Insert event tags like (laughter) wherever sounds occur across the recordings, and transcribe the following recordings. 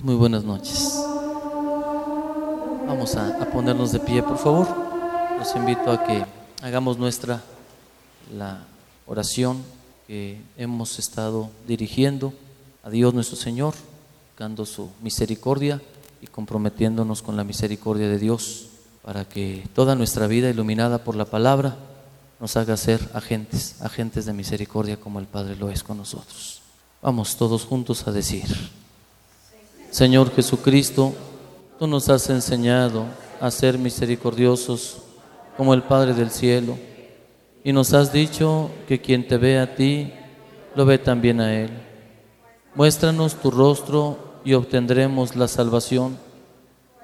Pues muy buenas noches. Vamos a, a ponernos de pie, por favor. Los invito a que hagamos nuestra la oración que hemos estado dirigiendo a Dios nuestro Señor, buscando su misericordia y comprometiéndonos con la misericordia de Dios para que toda nuestra vida iluminada por la palabra nos haga ser agentes, agentes de misericordia como el Padre lo es con nosotros. Vamos todos juntos a decir, Señor Jesucristo, tú nos has enseñado a ser misericordiosos como el Padre del cielo y nos has dicho que quien te ve a ti, lo ve también a Él. Muéstranos tu rostro y obtendremos la salvación.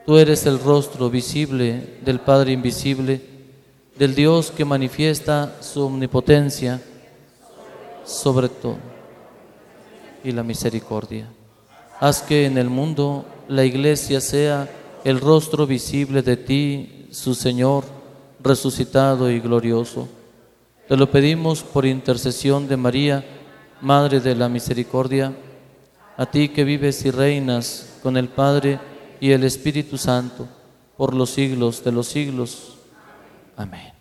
Tú eres el rostro visible del Padre invisible, del Dios que manifiesta su omnipotencia sobre todo y la misericordia. Haz que en el mundo la iglesia sea el rostro visible de ti, su Señor, resucitado y glorioso. Te lo pedimos por intercesión de María, Madre de la Misericordia, a ti que vives y reinas con el Padre y el Espíritu Santo, por los siglos de los siglos. Amén.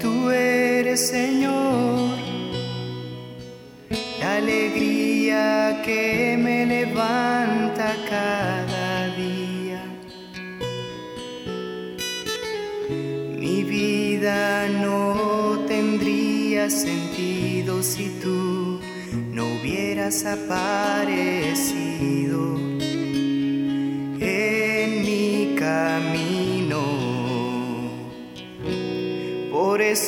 Tú eres, Señor, la alegría que me levanta cada día. Mi vida no tendría sentido si tú no hubieras aparecido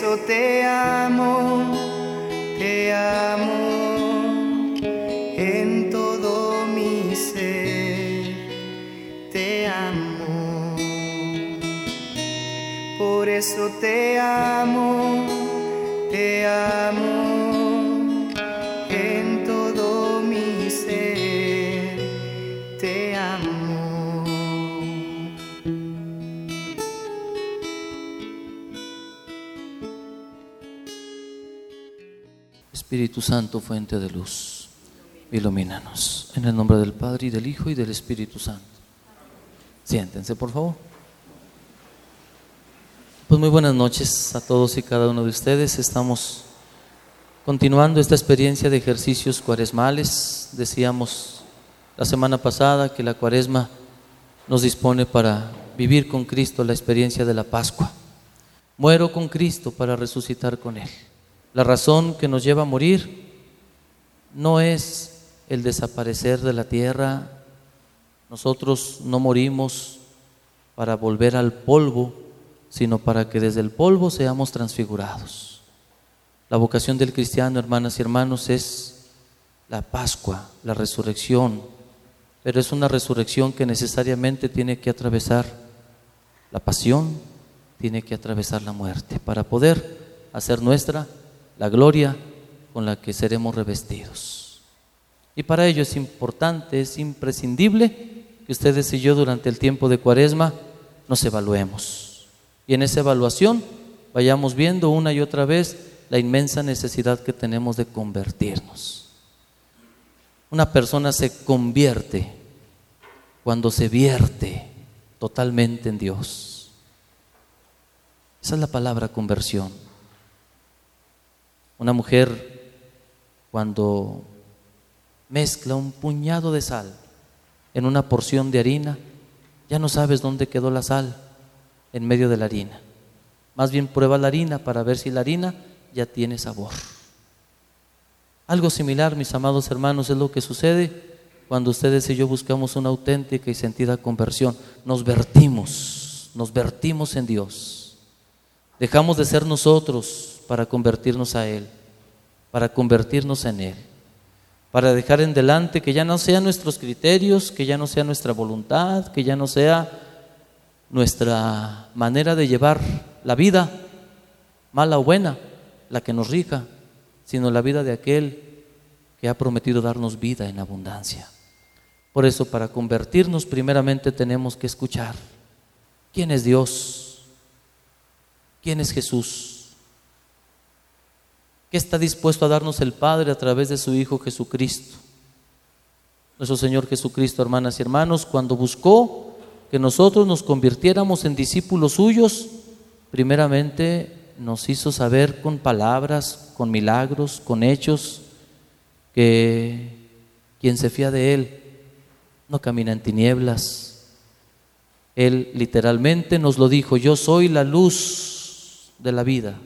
eso te amo, te amo en todo mi ser, te amo. Por eso te amo, Espíritu Santo, fuente de luz, ilumínanos. En el nombre del Padre y del Hijo y del Espíritu Santo. Siéntense, por favor. Pues muy buenas noches a todos y cada uno de ustedes. Estamos continuando esta experiencia de ejercicios cuaresmales. Decíamos la semana pasada que la cuaresma nos dispone para vivir con Cristo la experiencia de la Pascua. Muero con Cristo para resucitar con Él. La razón que nos lleva a morir no es el desaparecer de la tierra. Nosotros no morimos para volver al polvo, sino para que desde el polvo seamos transfigurados. La vocación del cristiano, hermanas y hermanos, es la Pascua, la resurrección, pero es una resurrección que necesariamente tiene que atravesar la pasión, tiene que atravesar la muerte, para poder hacer nuestra la gloria con la que seremos revestidos. Y para ello es importante, es imprescindible que ustedes y yo durante el tiempo de cuaresma nos evaluemos. Y en esa evaluación vayamos viendo una y otra vez la inmensa necesidad que tenemos de convertirnos. Una persona se convierte cuando se vierte totalmente en Dios. Esa es la palabra conversión. Una mujer cuando mezcla un puñado de sal en una porción de harina, ya no sabes dónde quedó la sal en medio de la harina. Más bien prueba la harina para ver si la harina ya tiene sabor. Algo similar, mis amados hermanos, es lo que sucede cuando ustedes y yo buscamos una auténtica y sentida conversión. Nos vertimos, nos vertimos en Dios. Dejamos de ser nosotros para convertirnos a Él. para convertirnos en Él, para dejar en delante que ya no sean nuestros criterios, que ya no sea nuestra voluntad, que ya no sea nuestra manera de llevar la vida, mala o buena, la que nos rija, sino la vida de aquel que ha prometido darnos vida en abundancia. Por eso, para convertirnos, primeramente tenemos que escuchar quién es Dios, quién es Jesús, qué está dispuesto a darnos el Padre a través de su Hijo Jesucristo. Nuestro Señor Jesucristo, hermanas y hermanos, cuando buscó que nosotros nos convirtiéramos en discípulos suyos, primeramente nos hizo saber con palabras, con milagros, con hechos, que quien se fía de Él no camina en tinieblas. Él literalmente nos lo dijo, yo soy la luz de la vida.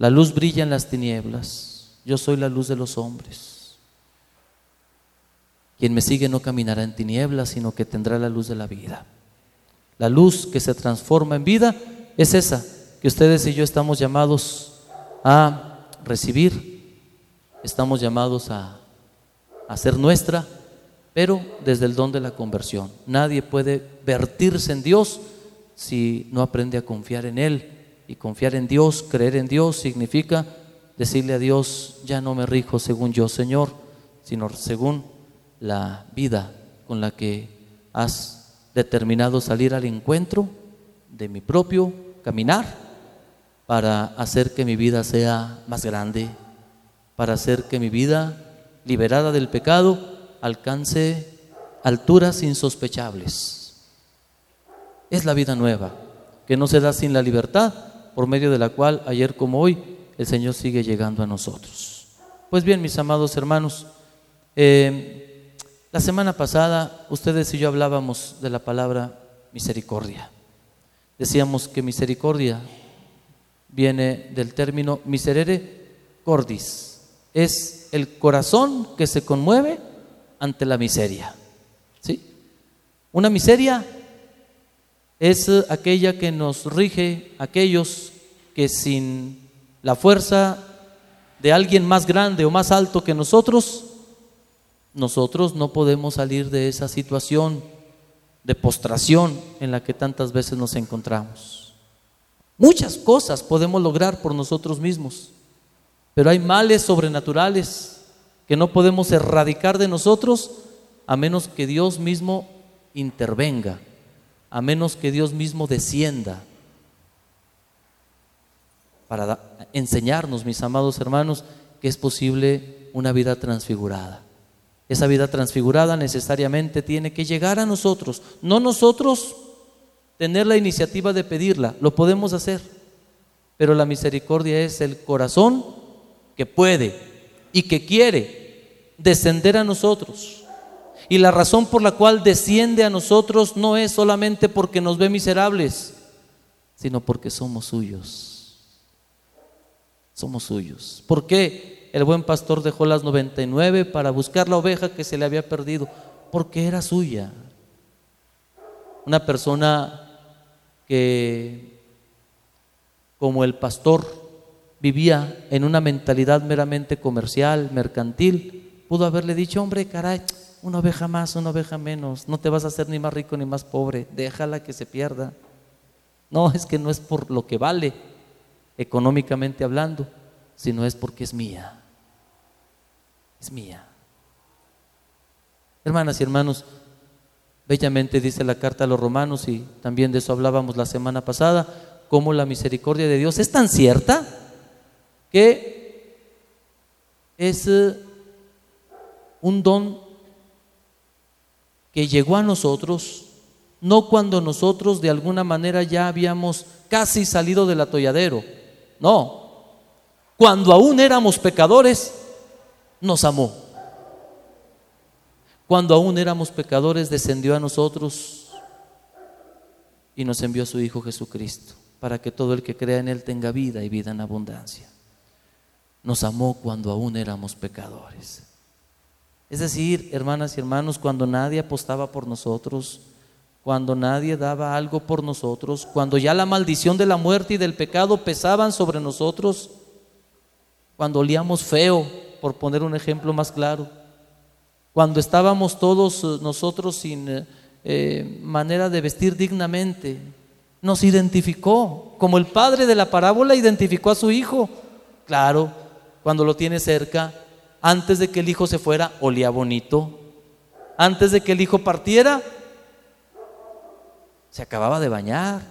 La luz brilla en las tinieblas, yo soy la luz de los hombres. Quien me sigue no caminará en tinieblas, sino que tendrá la luz de la vida. La luz que se transforma en vida es esa que ustedes y yo estamos llamados a recibir, estamos llamados a, hacer nuestra pero desde el don de la conversión. Nadie puede vertirse en Dios si no aprende a confiar en Él. Y confiar en Dios, creer en Dios, significa decirle a Dios, ya no me rijo según yo, Señor, sino según la vida con la que has determinado salir al encuentro de mi propio caminar para hacer que mi vida sea más grande, para hacer que mi vida, liberada del pecado, alcance alturas insospechables. Es la vida nueva, que no se da sin la libertad, por medio de la cual ayer como hoy el Señor sigue llegando a nosotros. Pues bien, mis amados hermanos, eh, la semana pasada ustedes y yo hablábamos de la palabra misericordia. Decíamos que misericordia viene del término miserere cordis. Es el corazón que se conmueve ante la miseria. ¿Sí? Una miseria es aquella que nos rige aquellos que sin la fuerza de alguien más grande o más alto que nosotros, nosotros no podemos salir de esa situación de postración en la que tantas veces nos encontramos. Muchas cosas podemos lograr por nosotros mismos, pero hay males sobrenaturales que no podemos erradicar de nosotros a menos que Dios mismo intervenga, a menos que Dios mismo descienda para enseñarnos, mis amados hermanos, que es posible una vida transfigurada. Esa vida transfigurada necesariamente tiene que llegar a nosotros, no nosotros tener la iniciativa de pedirla, lo podemos hacer, pero la misericordia es el corazón que puede y que quiere descender a nosotros. Y la razón por la cual desciende a nosotros no es solamente porque nos ve miserables, sino porque somos suyos. Somos suyos. ¿Por qué el buen pastor dejó las 99 para buscar la oveja que se le había perdido? Porque era suya. Una persona que, como el pastor, vivía en una mentalidad meramente comercial, mercantil, Pudo haberle dicho, hombre, caray, una oveja más, una oveja menos, no te vas a hacer ni más rico ni más pobre, déjala que se pierda. No, es que no es por lo que vale, económicamente hablando, sino es porque es mía. Es mía. Hermanas y hermanos, bellamente dice la carta a los romanos y también de eso hablábamos la semana pasada, cómo la misericordia de Dios es tan cierta que es eh, un don que llegó a nosotros, no cuando nosotros de alguna manera ya habíamos casi salido del atolladero, no, cuando aún éramos pecadores, nos amó. Cuando aún éramos pecadores, descendió a nosotros y nos envió a su Hijo Jesucristo, para que todo el que crea en Él tenga vida y vida en abundancia. Nos amó cuando aún éramos pecadores. Es decir, hermanas y hermanos, cuando nadie apostaba por nosotros, cuando nadie daba algo por nosotros, cuando ya la maldición de la muerte y del pecado pesaban sobre nosotros, cuando olíamos feo, por poner un ejemplo más claro, cuando estábamos todos eh, nosotros sin eh, eh, manera de vestir dignamente, nos identificó, como el padre de la parábola identificó a su hijo. Claro, cuando lo tiene cerca, antes de que el hijo se fuera, olía bonito. Antes de que el hijo partiera, se acababa de bañar,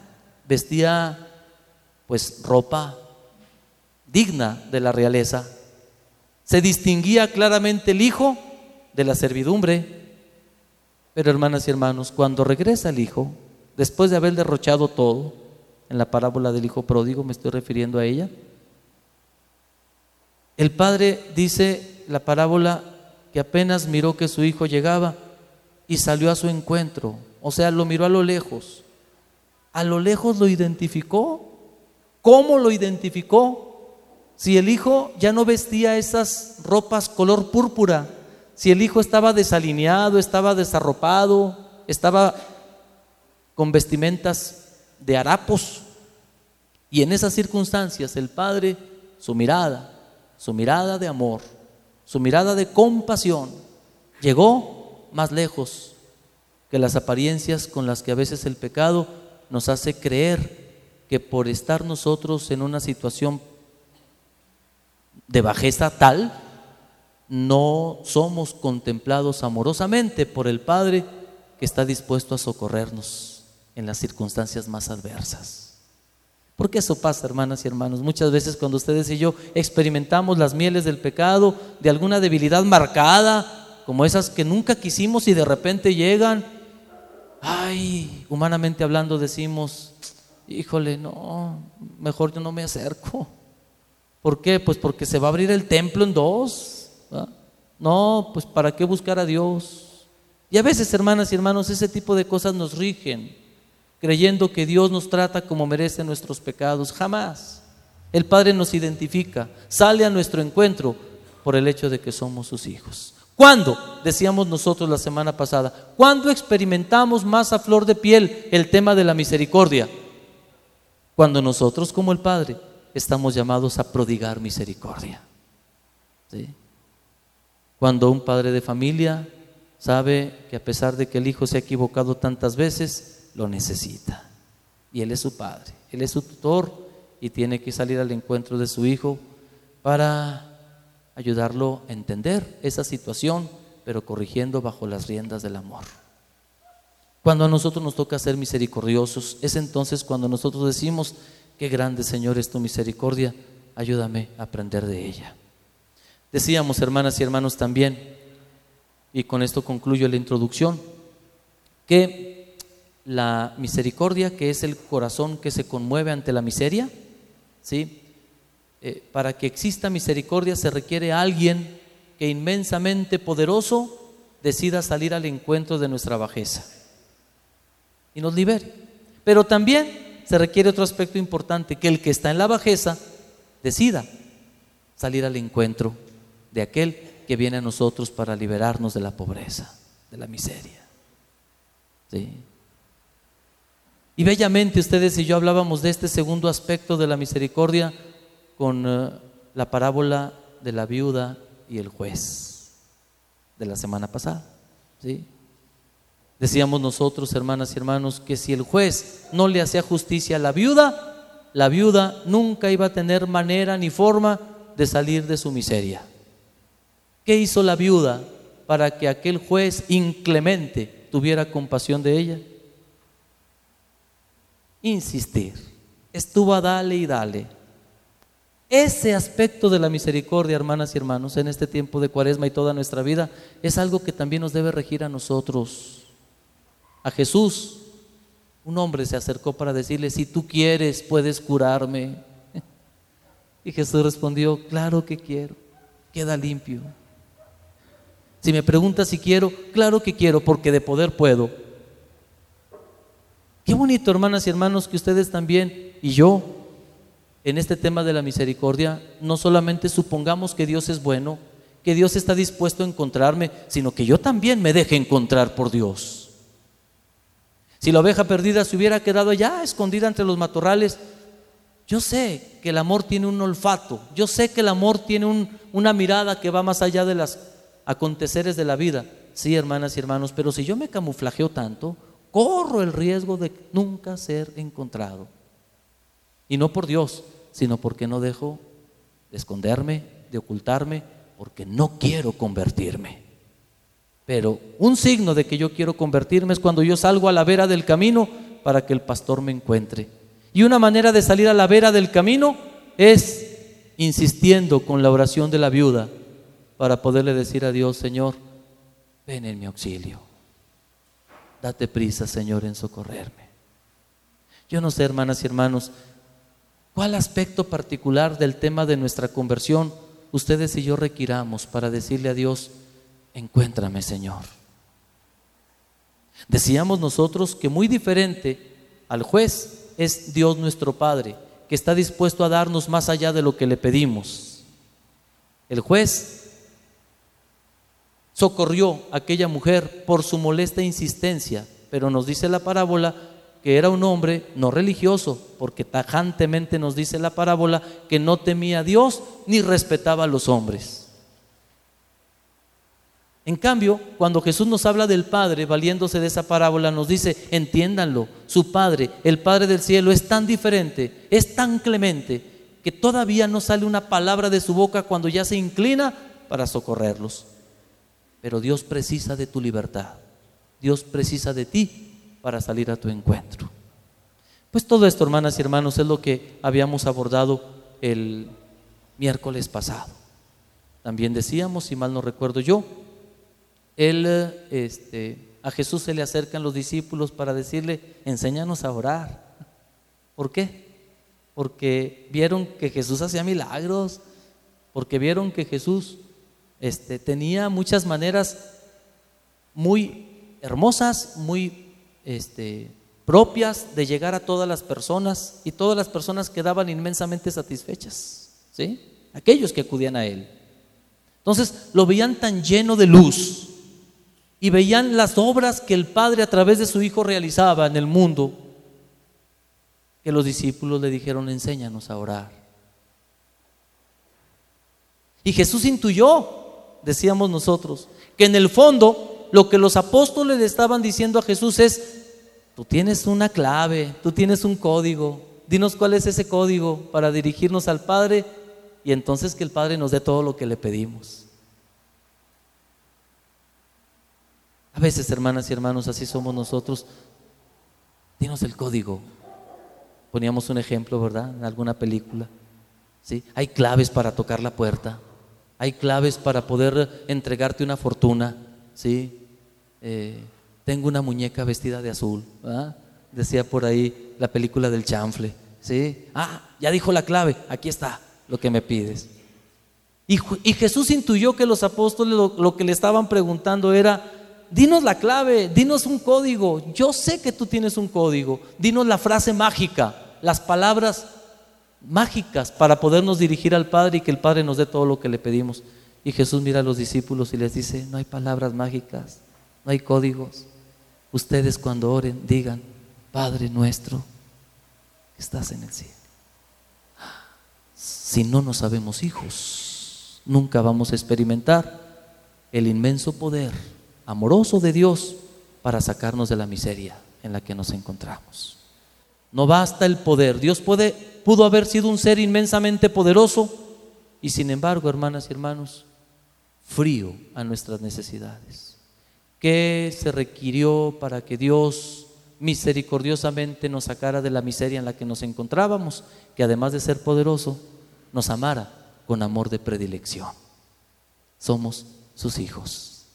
vestía pues ropa digna de la realeza. Se distinguía claramente el hijo de la servidumbre. Pero hermanas y hermanos, cuando regresa el hijo, después de haber derrochado todo, en la parábola del hijo pródigo me estoy refiriendo a ella, el padre dice la parábola que apenas miró que su hijo llegaba y salió a su encuentro, o sea, lo miró a lo lejos. A lo lejos lo identificó. ¿Cómo lo identificó? Si el hijo ya no vestía esas ropas color púrpura, si el hijo estaba desalineado, estaba desarropado, estaba con vestimentas de harapos, y en esas circunstancias el padre, su mirada, su mirada de amor, su mirada de compasión, llegó más lejos que las apariencias con las que a veces el pecado nos hace creer que por estar nosotros en una situación de bajeza tal, no somos contemplados amorosamente por el Padre que está dispuesto a socorrernos en las circunstancias más adversas. Porque eso pasa, hermanas y hermanos. Muchas veces cuando ustedes y yo experimentamos las mieles del pecado, de alguna debilidad marcada, como esas que nunca quisimos y de repente llegan, ay, humanamente hablando decimos, híjole, no, mejor yo no me acerco. ¿Por qué? Pues porque se va a abrir el templo en dos. No, pues ¿para qué buscar a Dios? Y a veces, hermanas y hermanos, ese tipo de cosas nos rigen creyendo que Dios nos trata como merece nuestros pecados. Jamás. El Padre nos identifica, sale a nuestro encuentro por el hecho de que somos sus hijos. ¿Cuándo? Decíamos nosotros la semana pasada. ¿Cuándo experimentamos más a flor de piel el tema de la misericordia? Cuando nosotros como el Padre estamos llamados a prodigar misericordia. Cuando un padre de familia sabe que a pesar de que el hijo se ha equivocado tantas veces, lo necesita. Y Él es su padre, Él es su tutor y tiene que salir al encuentro de su hijo para ayudarlo a entender esa situación, pero corrigiendo bajo las riendas del amor. Cuando a nosotros nos toca ser misericordiosos, es entonces cuando nosotros decimos, qué grande Señor es tu misericordia, ayúdame a aprender de ella. Decíamos, hermanas y hermanos, también, y con esto concluyo la introducción, que la misericordia, que es el corazón que se conmueve ante la miseria. ¿sí? Eh, para que exista misericordia se requiere alguien que inmensamente poderoso decida salir al encuentro de nuestra bajeza y nos libere. Pero también se requiere otro aspecto importante, que el que está en la bajeza decida salir al encuentro de aquel que viene a nosotros para liberarnos de la pobreza, de la miseria. ¿Sí? Y bellamente ustedes y yo hablábamos de este segundo aspecto de la misericordia con eh, la parábola de la viuda y el juez de la semana pasada. ¿sí? Decíamos nosotros, hermanas y hermanos, que si el juez no le hacía justicia a la viuda, la viuda nunca iba a tener manera ni forma de salir de su miseria. ¿Qué hizo la viuda para que aquel juez inclemente tuviera compasión de ella? Insistir. Estuvo a dale y dale. Ese aspecto de la misericordia, hermanas y hermanos, en este tiempo de cuaresma y toda nuestra vida, es algo que también nos debe regir a nosotros. A Jesús, un hombre se acercó para decirle, si tú quieres, puedes curarme. (laughs) Y Jesús respondió, claro que quiero, queda limpio. Si me preguntas si quiero, claro que quiero, porque de poder puedo. Qué bonito, hermanas y hermanos, que ustedes también y yo, en este tema de la misericordia, no solamente supongamos que Dios es bueno, que Dios está dispuesto a encontrarme, sino que yo también me deje encontrar por Dios. Si la oveja perdida se hubiera quedado allá, escondida entre los matorrales, Yo sé que el amor tiene un olfato, yo sé que el amor tiene una mirada que va más allá de los aconteceres de la vida. Sí, hermanas y hermanos, pero si yo me camuflajeo tanto, corro el riesgo de nunca ser encontrado. Y no por Dios, sino porque no dejo de esconderme, de ocultarme, porque no quiero convertirme. Pero un signo de que yo quiero convertirme es cuando yo salgo a la vera del camino para que el pastor me encuentre. Y una manera de salir a la vera del camino es insistiendo con la oración de la viuda para poderle decir a Dios, Señor, ven en mi auxilio. Date prisa, Señor, en socorrerme. Yo no sé, hermanas y hermanos, cuál aspecto particular del tema de nuestra conversión ustedes y yo requiramos para decirle a Dios, encuéntrame, Señor. Decíamos nosotros que muy diferente al juez es Dios nuestro Padre, que está dispuesto a darnos más allá de lo que le pedimos. El juez socorrió a aquella mujer por su molesta insistencia, pero nos dice la parábola que era un hombre no religioso, porque tajantemente nos dice la parábola que no temía a Dios ni respetaba a los hombres. En cambio, cuando Jesús nos habla del Padre, valiéndose de esa parábola, nos dice, entiéndanlo, su Padre, el Padre del cielo, es tan diferente, es tan clemente, que todavía no sale una palabra de su boca cuando ya se inclina para socorrerlos. Pero Dios precisa de tu libertad, Dios precisa de ti para salir a tu encuentro. Pues todo esto, hermanas y hermanos, es lo que habíamos abordado el miércoles pasado. También decíamos, si mal no recuerdo yo, él, este, a Jesús se le acercan los discípulos para decirle, enséñanos a orar. ¿Por qué? Porque vieron que Jesús hacía milagros, porque vieron que Jesús este, tenía muchas maneras muy hermosas, muy este, propias de llegar a todas las personas y todas las personas quedaban inmensamente satisfechas, ¿sí? Aquellos que acudían a Él. Entonces lo veían tan lleno de luz, y veían las obras que el Padre a través de su Hijo realizaba en el mundo, que los discípulos le dijeron, enséñanos a orar. Y Jesús intuyó, decíamos nosotros, que en el fondo lo que los apóstoles le estaban diciendo a Jesús es, tú tienes una clave, tú tienes un código, dinos cuál es ese código para dirigirnos al Padre y entonces que el Padre nos dé todo lo que le pedimos. A veces, hermanas y hermanos, así somos nosotros. Dinos el código. Poníamos un ejemplo, ¿verdad? En alguna película. ¿Sí? Hay claves para tocar la puerta. Hay claves para poder entregarte una fortuna. ¿Sí? Eh, tengo una muñeca vestida de azul. Decía por ahí la película del chanfle. ¿Sí? Ah, ya dijo la clave. Aquí está lo que me pides. Y, Jesús intuyó que los apóstoles lo que le estaban preguntando era, dinos la clave, dinos un código. Yo sé que tú tienes un código. Dinos la frase mágica, las palabras mágicas para podernos dirigir al Padre y que el Padre nos dé todo lo que le pedimos. Y Jesús mira a los discípulos y les dice, no hay palabras mágicas, no hay códigos. Ustedes cuando oren digan, Padre nuestro estás en el cielo. Si no nos sabemos hijos, nunca vamos a experimentar el inmenso poder amoroso de Dios para sacarnos de la miseria en la que nos encontramos. No basta el poder. Dios puede, pudo haber sido un ser inmensamente poderoso y sin embargo, hermanas y hermanos, frío a nuestras necesidades. ¿Qué se requirió para que Dios misericordiosamente nos sacara de la miseria en la que nos encontrábamos? Que además de ser poderoso, nos amara con amor de predilección. Somos sus hijos.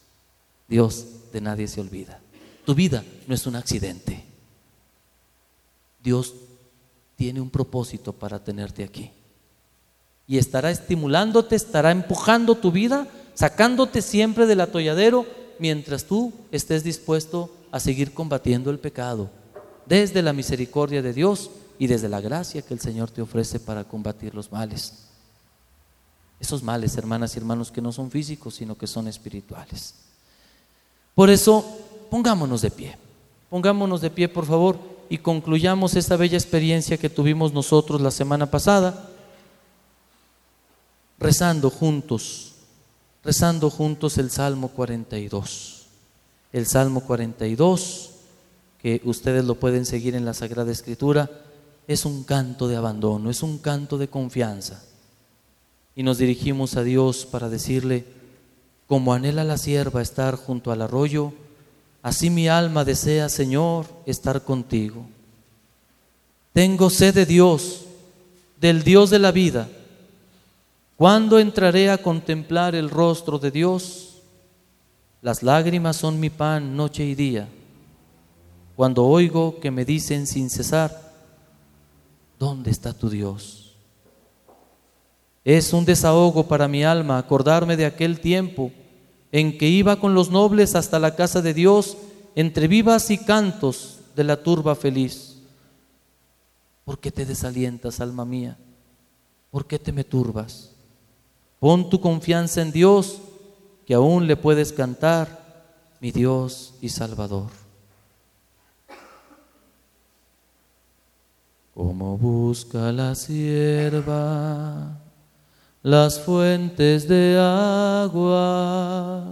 Dios de nadie se olvida. Tu vida no es un accidente. Dios tiene un propósito para tenerte aquí. Y estará estimulándote, estará empujando tu vida, sacándote siempre del atolladero mientras tú estés dispuesto a seguir combatiendo el pecado desde la misericordia de Dios y desde la gracia que el Señor te ofrece para combatir los males. Esos males, hermanas y hermanos, que no son físicos, sino que son espirituales. Por eso, pongámonos de pie. Pongámonos de pie, por favor. Y concluyamos esta bella experiencia que tuvimos nosotros la semana pasada, rezando juntos, rezando juntos el Salmo 42. El Salmo 42, que ustedes lo pueden seguir en la Sagrada Escritura, es un canto de abandono, es un canto de confianza. Y nos dirigimos a Dios para decirle, como anhela la sierva estar junto al arroyo, así mi alma desea, Señor, estar contigo. Tengo sed de Dios, del Dios de la vida. ¿Cuándo entraré a contemplar el rostro de Dios? Las lágrimas son mi pan noche y día. Cuando oigo que me dicen sin cesar, ¿dónde está tu Dios? Es un desahogo para mi alma acordarme de aquel tiempo en que iba con los nobles hasta la casa de Dios entre vivas y cantos de la turba feliz. ¿Por qué te desalientas, alma mía? ¿Por qué te me turbas? Pon tu confianza en Dios, que aún le puedes cantar, mi Dios y Salvador. Como busca la sierva las fuentes de agua,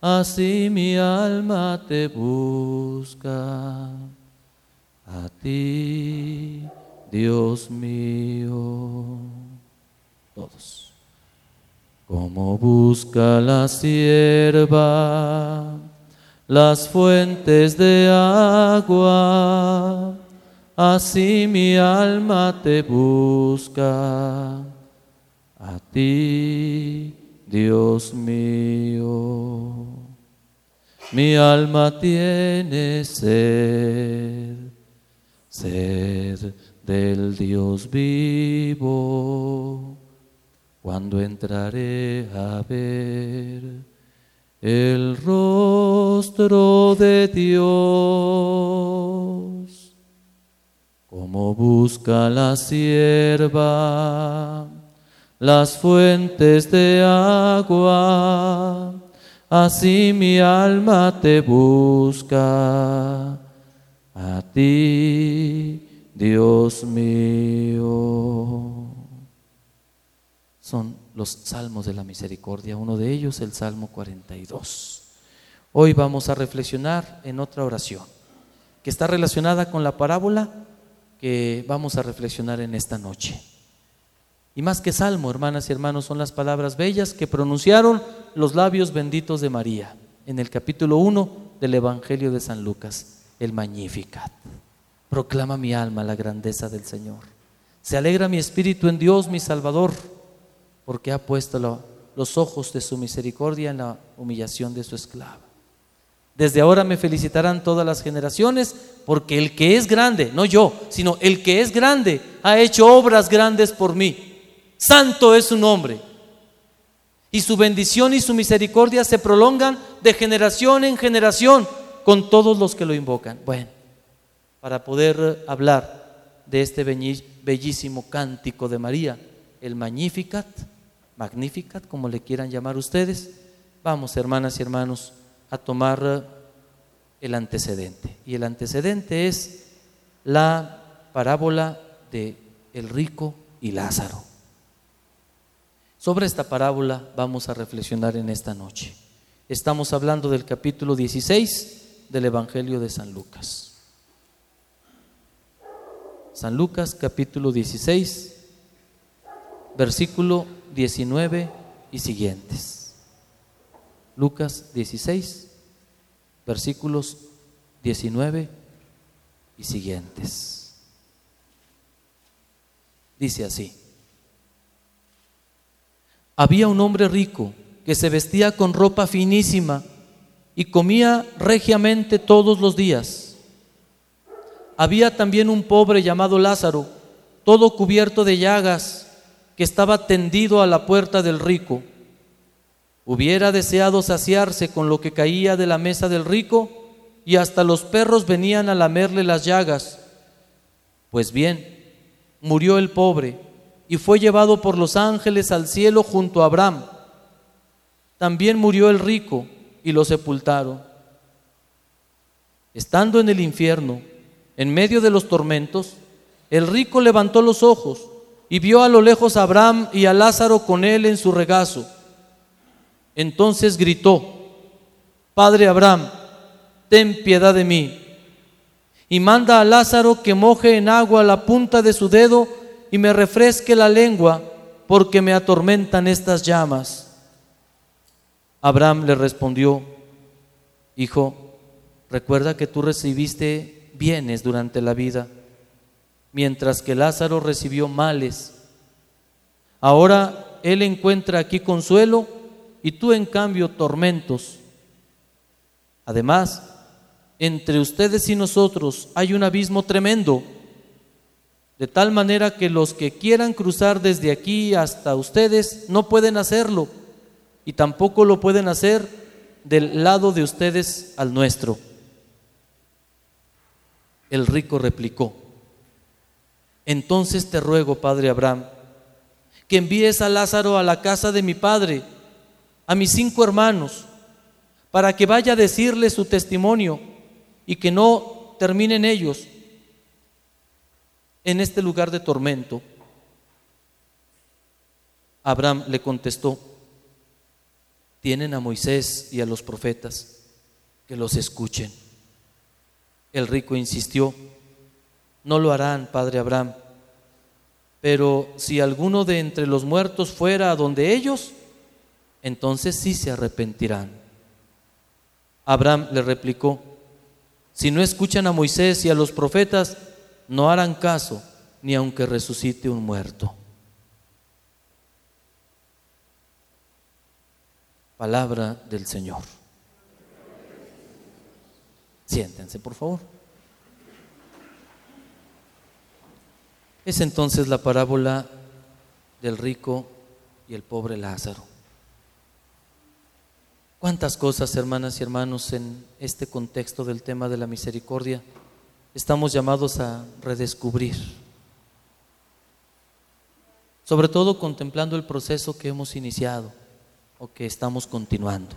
así mi alma te busca, a ti, Dios mío. Todos. Como busca la sierva las fuentes de agua, así mi alma te busca, a ti, Dios mío. Mi alma tiene sed, sed del Dios vivo, cuando entraré a ver el rostro de Dios como busca la sierva las fuentes de agua, así mi alma te busca, a ti, Dios mío. Son los salmos de la misericordia, uno de ellos el Salmo 42. Hoy vamos a reflexionar en otra oración que está relacionada con la parábola que vamos a reflexionar en esta noche. Y más que salmo, hermanas y hermanos, son las palabras bellas que pronunciaron los labios benditos de María en el capítulo 1 del Evangelio de San Lucas, el Magnificat. Proclama mi alma la grandeza del Señor. Se alegra mi espíritu en Dios, mi Salvador, porque ha puesto los ojos de su misericordia en la humillación de su esclava. Desde ahora me felicitarán todas las generaciones, porque el que es grande, no yo, sino el que es grande, ha hecho obras grandes por mí. Santo es su nombre. Y su bendición y su misericordia se prolongan de generación en generación con todos los que lo invocan. Bueno, para poder hablar de este bellísimo cántico de María, el Magnificat, Magnificat, como le quieran llamar ustedes, vamos, hermanas y hermanos, a tomar el antecedente. Y el antecedente es la parábola de el rico y Lázaro. Sobre esta parábola vamos a reflexionar en esta noche. Estamos hablando del capítulo 16 del Evangelio de San Lucas. San Lucas capítulo 16, versículo 19 y siguientes. Lucas 16, versículos 19 y siguientes. Dice así. Había un hombre rico que se vestía con ropa finísima y comía regiamente todos los días. Había también un pobre llamado Lázaro, todo cubierto de llagas, que estaba tendido a la puerta del rico. Hubiera deseado saciarse con lo que caía de la mesa del rico y hasta los perros venían a lamerle las llagas. Pues bien, murió el pobre y fue llevado por los ángeles al cielo junto a Abraham. También murió el rico y lo sepultaron. Estando en el infierno, en medio de los tormentos, el rico levantó los ojos y vio a lo lejos a Abraham y a Lázaro con él en su regazo. Entonces gritó, Padre Abraham, ten piedad de mí. Y manda a Lázaro que moje en agua la punta de su dedo y me refresque la lengua, porque me atormentan estas llamas. Abraham le respondió, Hijo, recuerda que tú recibiste bienes durante la vida, mientras que Lázaro recibió males. Ahora él encuentra aquí consuelo y tú en cambio tormentos. Además, entre ustedes y nosotros hay un abismo tremendo, de tal manera que los que quieran cruzar desde aquí hasta ustedes no pueden hacerlo y tampoco lo pueden hacer del lado de ustedes al nuestro. El rico replicó, entonces te ruego, Padre Abraham, que envíes a Lázaro a la casa de mi padre, a mis cinco hermanos, para que vaya a decirle su testimonio y que no terminen ellos en este lugar de tormento. Abraham le contestó, tienen a Moisés y a los profetas, que los escuchen. El rico insistió, no lo harán, padre Abraham, pero si alguno de entre los muertos fuera a donde ellos, entonces sí se arrepentirán. Abraham le replicó, si no escuchan a Moisés y a los profetas, no harán caso ni aunque resucite un muerto. Palabra del Señor. Siéntense, por favor. Es entonces la parábola del rico y el pobre Lázaro. ¿Cuántas cosas, hermanas y hermanos, en este contexto del tema de la misericordia estamos llamados a redescubrir? Sobre todo contemplando el proceso que hemos iniciado o que estamos continuando.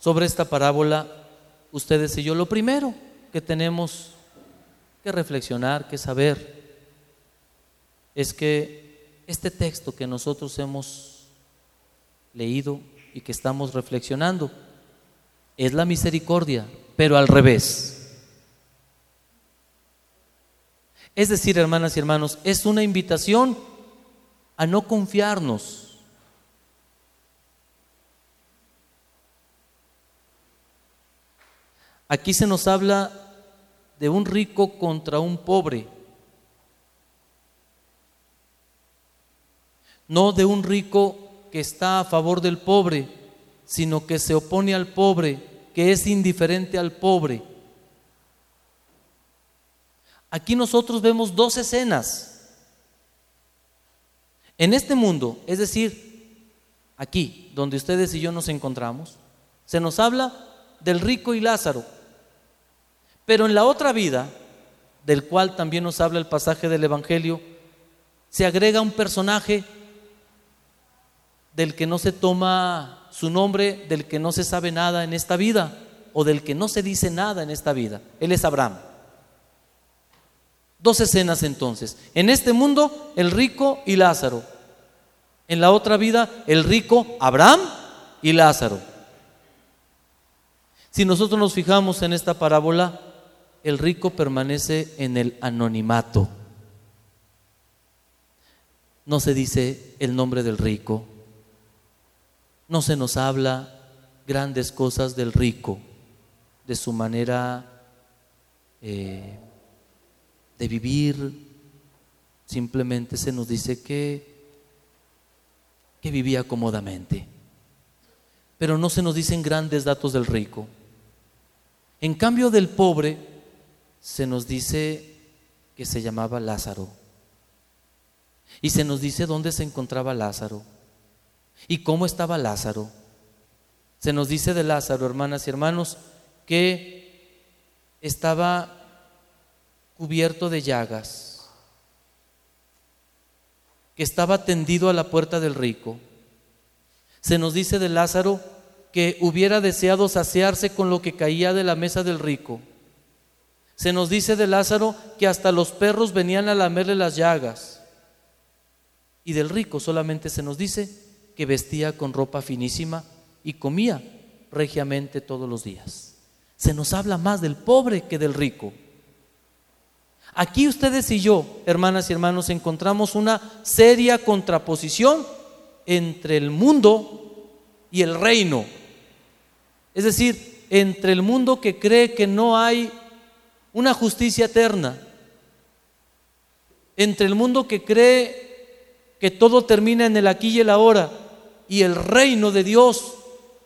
Sobre esta parábola, ustedes y yo, lo primero que tenemos que reflexionar, que saber, es que este texto que nosotros hemos leído y que estamos reflexionando es la misericordia, pero al revés. Es decir, hermanas y hermanos, es una invitación a no confiarnos. Aquí se nos habla de un rico contra un pobre. No de un rico que está a favor del pobre, sino que se opone al pobre, que es indiferente al pobre. Aquí nosotros vemos dos escenas. En este mundo, es decir, aquí, donde ustedes y yo nos encontramos, se nos habla del rico y Lázaro. Pero en la otra vida, del cual también nos habla el pasaje del Evangelio, se agrega un personaje del que no se toma su nombre, del que no se sabe nada en esta vida o del que no se dice nada en esta vida. Él es Abraham. Dos escenas entonces. En este mundo, el rico y Lázaro. En la otra vida, el rico Abraham y Lázaro. Si nosotros nos fijamos en esta parábola, el rico permanece en el anonimato. No se dice el nombre del rico, no se nos habla grandes cosas del rico, de su manera eh, de vivir. Simplemente se nos dice que, que vivía cómodamente. Pero no se nos dicen grandes datos del rico. En cambio del pobre se nos dice que se llamaba Lázaro. Y se nos dice dónde se encontraba Lázaro. ¿Y cómo estaba Lázaro? Se nos dice de Lázaro, hermanas y hermanos, que estaba cubierto de llagas, que estaba tendido a la puerta del rico. Se nos dice de Lázaro que hubiera deseado saciarse con lo que caía de la mesa del rico. Se nos dice de Lázaro que hasta los perros venían a lamerle las llagas. Y del rico solamente se nos dice que vestía con ropa finísima y comía regiamente todos los días. Se nos habla más del pobre que del rico. Aquí ustedes y yo, hermanas y hermanos, encontramos una seria contraposición entre el mundo y el reino. Es decir, entre el mundo que cree que no hay una justicia eterna, entre el mundo que cree que todo termina en el aquí y el ahora, y el reino de Dios,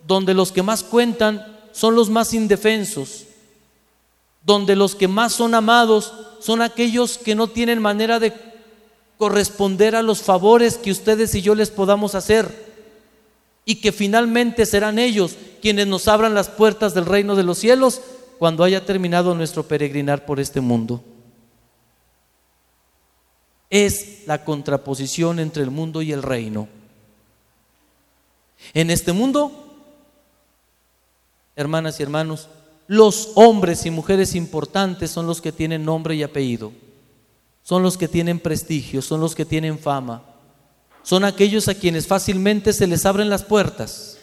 donde los que más cuentan son los más indefensos, donde los que más son amados son aquellos que no tienen manera de corresponder a los favores que ustedes y yo les podamos hacer, y que finalmente serán ellos quienes nos abran las puertas del reino de los cielos cuando haya terminado nuestro peregrinar por este mundo es la contraposición entre el mundo y el reino. En este mundo, hermanas y hermanos, los hombres y mujeres importantes son los que tienen nombre y apellido, son los que tienen prestigio, son los que tienen fama, son aquellos a quienes fácilmente se les abren las puertas,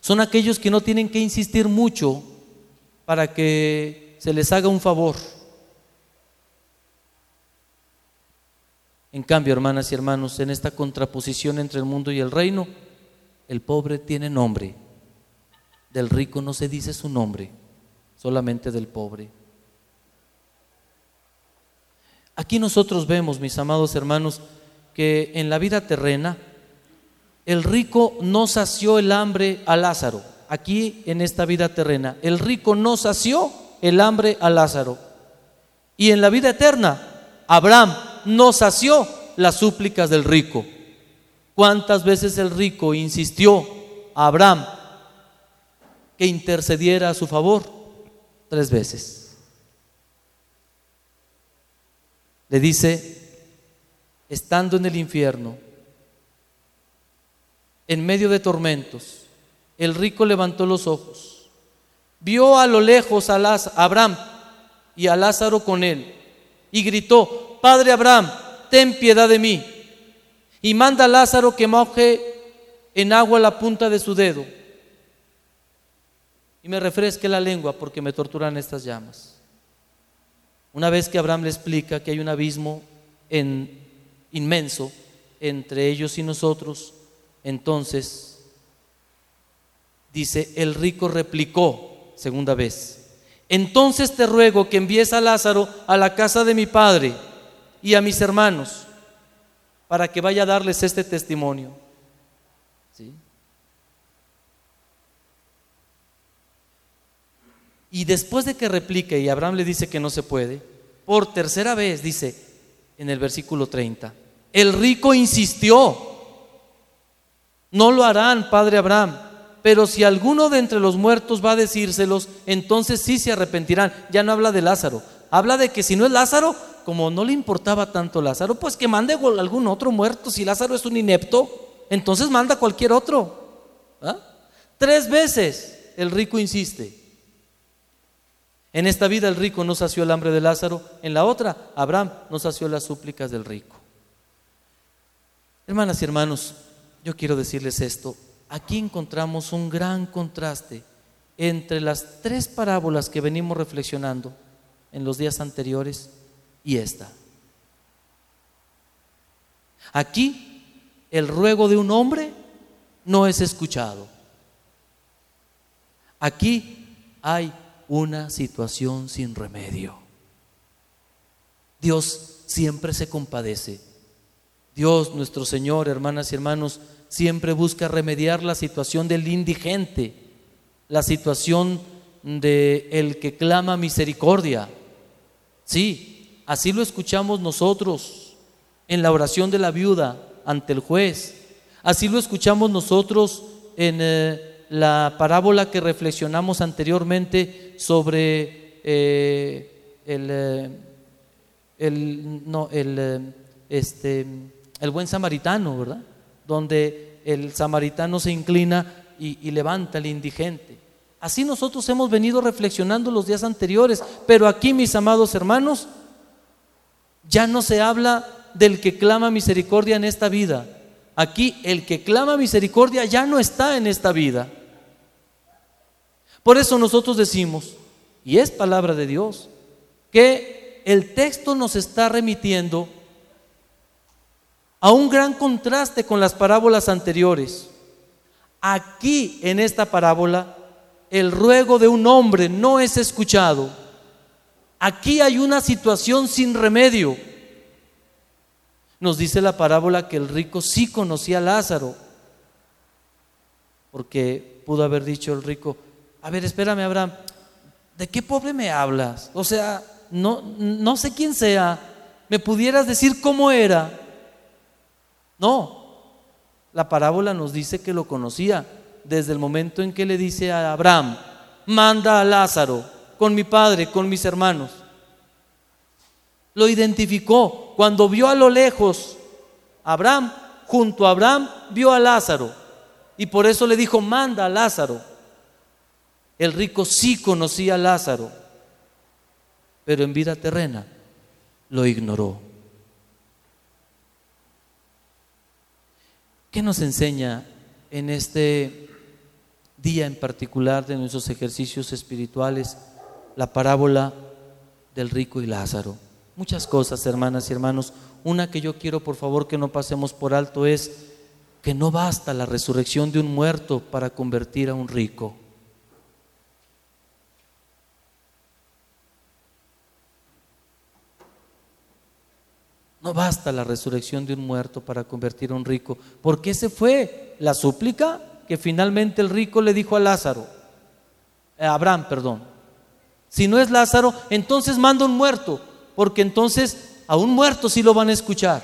son aquellos que no tienen que insistir mucho para que se les haga un favor. En cambio, hermanas y hermanos, en esta contraposición entre el mundo y el reino, el pobre tiene nombre. Del rico no se dice su nombre, solamente del pobre. Aquí nosotros vemos, mis amados hermanos, que en la vida terrena el rico no sació el hambre a Lázaro. Aquí en esta vida terrena, el rico no sació el hambre a Lázaro. Y en la vida eterna, Abraham no sació las súplicas del rico. ¿Cuántas veces el rico insistió a Abraham que intercediera a su favor? Tres veces. Le dice, estando en el infierno, en medio de tormentos, el rico levantó los ojos, vio a lo lejos a Abraham y a Lázaro con él, y gritó, Padre Abraham, ten piedad de mí. Y manda a Lázaro que moje en agua la punta de su dedo me refresque la lengua porque me torturan estas llamas. Una vez que Abraham le explica que hay un abismo inmenso entre ellos y nosotros, entonces dice, el rico replicó, segunda vez, entonces te ruego que envíes a Lázaro a la casa de mi padre y a mis hermanos para que vaya a darles este testimonio. Y después de que replique y Abraham le dice que no se puede, por tercera vez dice en el versículo 30, el rico insistió, no lo harán, padre Abraham, pero si alguno de entre los muertos va a decírselos, entonces sí se arrepentirán. Ya no habla de Lázaro, habla de que si no es Lázaro, como no le importaba tanto Lázaro, pues que mande algún otro muerto. Si Lázaro es un inepto, entonces manda cualquier otro. ¿Ah? Tres veces el rico insiste. En esta vida el rico no sació el hambre de Lázaro, en la otra Abraham no sació las súplicas del rico. Hermanas y hermanos, yo quiero decirles esto. Aquí encontramos un gran contraste entre las tres parábolas que venimos reflexionando en los días anteriores y esta. Aquí el ruego de un hombre no es escuchado. Aquí hay una situación sin remedio. Dios siempre se compadece. Dios, nuestro Señor, hermanas y hermanos, siempre busca remediar la situación del indigente, la situación de el que clama misericordia. Sí, Así lo escuchamos nosotros en la oración de la viuda ante el juez. Así lo escuchamos nosotros en eh, la parábola que reflexionamos anteriormente sobre eh, el, eh, el, no, el, este, el buen samaritano, ¿verdad? Donde el samaritano se inclina y, y levanta al indigente. Así nosotros hemos venido reflexionando los días anteriores, pero aquí, mis amados hermanos, ya no se habla del que clama misericordia en esta vida. Aquí el que clama misericordia ya no está en esta vida. Por eso nosotros decimos, y es palabra de Dios, que el texto nos está remitiendo a un gran contraste con las parábolas anteriores. Aquí en esta parábola el ruego de un hombre no es escuchado. Aquí hay una situación sin remedio. Nos dice la parábola que el rico sí conocía a Lázaro, porque pudo haber dicho el rico, a ver, espérame Abraham, ¿de qué pobre me hablas? O sea, no, no sé quién sea, ¿me pudieras decir cómo era? No, la parábola nos dice que lo conocía desde el momento en que le dice a Abraham, manda a Lázaro con mi padre, con mis hermanos. Lo identificó cuando vio a lo lejos Abraham, junto a Abraham vio a Lázaro y por eso le dijo, manda a Lázaro. El rico sí conocía a Lázaro, pero en vida terrena lo ignoró. ¿Qué nos enseña en este día en particular de nuestros ejercicios espirituales, la parábola del rico y Lázaro. Muchas cosas, hermanas y hermanos. Una que yo quiero, por favor, que no pasemos por alto es que no basta la resurrección de un muerto para convertir a un rico. No basta la resurrección de un muerto para convertir a un rico, porque ese fue la súplica que finalmente el rico le dijo a Lázaro, a eh, Abraham, perdón, si no es Lázaro, entonces manda un muerto, porque entonces a un muerto sí lo van a escuchar.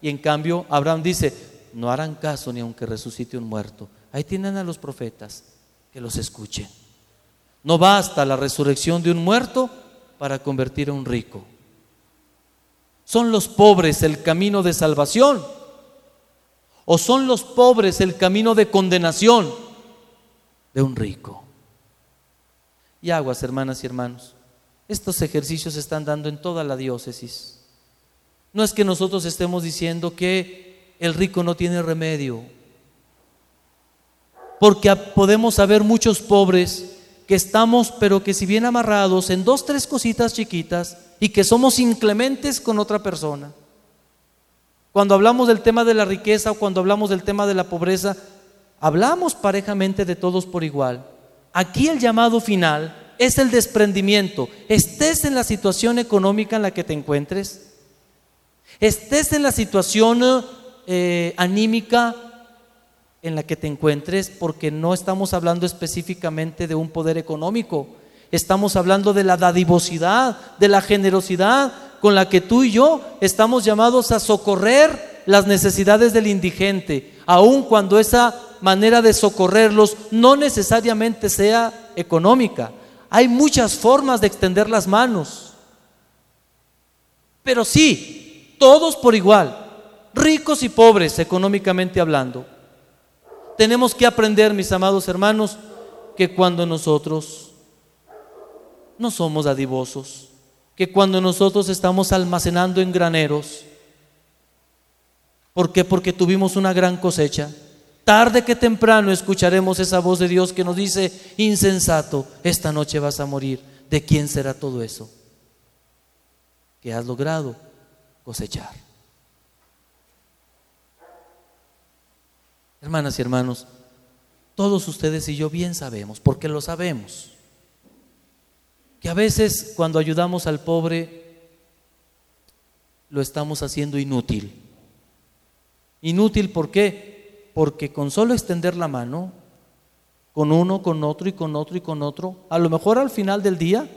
Y en cambio Abraham dice, no harán caso ni aunque resucite un muerto. Ahí tienen a los profetas que los escuchen. No basta la resurrección de un muerto para convertir a un rico. Son los pobres el camino de salvación ¿O son los pobres el camino de condenación de un rico? Y aguas, hermanas y hermanos. Estos ejercicios se están dando en toda la diócesis. No es que nosotros estemos diciendo que el rico no tiene remedio. Porque podemos haber muchos pobres que estamos, pero que si bien amarrados en dos, tres cositas chiquitas y que somos inclementes con otra persona. Cuando hablamos del tema de la riqueza o cuando hablamos del tema de la pobreza, hablamos parejamente de todos por igual. Aquí el llamado final es el desprendimiento. Estés en la situación económica en la que te encuentres, estés en la situación eh, anímica en la que te encuentres, porque no estamos hablando específicamente de un poder económico, estamos hablando de la dadivosidad, de la generosidad, con la que tú y yo estamos llamados a socorrer las necesidades del indigente, aun cuando esa manera de socorrerlos no necesariamente sea económica. Hay muchas formas de extender las manos. Pero sí, todos por igual, ricos y pobres económicamente hablando. Tenemos que aprender, mis amados hermanos, que cuando nosotros no somos adivosos, que cuando nosotros estamos almacenando en graneros, ¿por qué? Porque tuvimos una gran cosecha. Tarde que temprano escucharemos esa voz de Dios que nos dice, insensato, esta noche vas a morir. ¿De quién será todo eso? Que has logrado cosechar. Hermanas y hermanos, todos ustedes y yo bien sabemos, porque lo sabemos que a veces cuando ayudamos al pobre lo estamos haciendo inútil. Inútil, ¿por qué? Porque con solo extender la mano, con uno, con otro y con otro y con otro, a lo mejor al final del día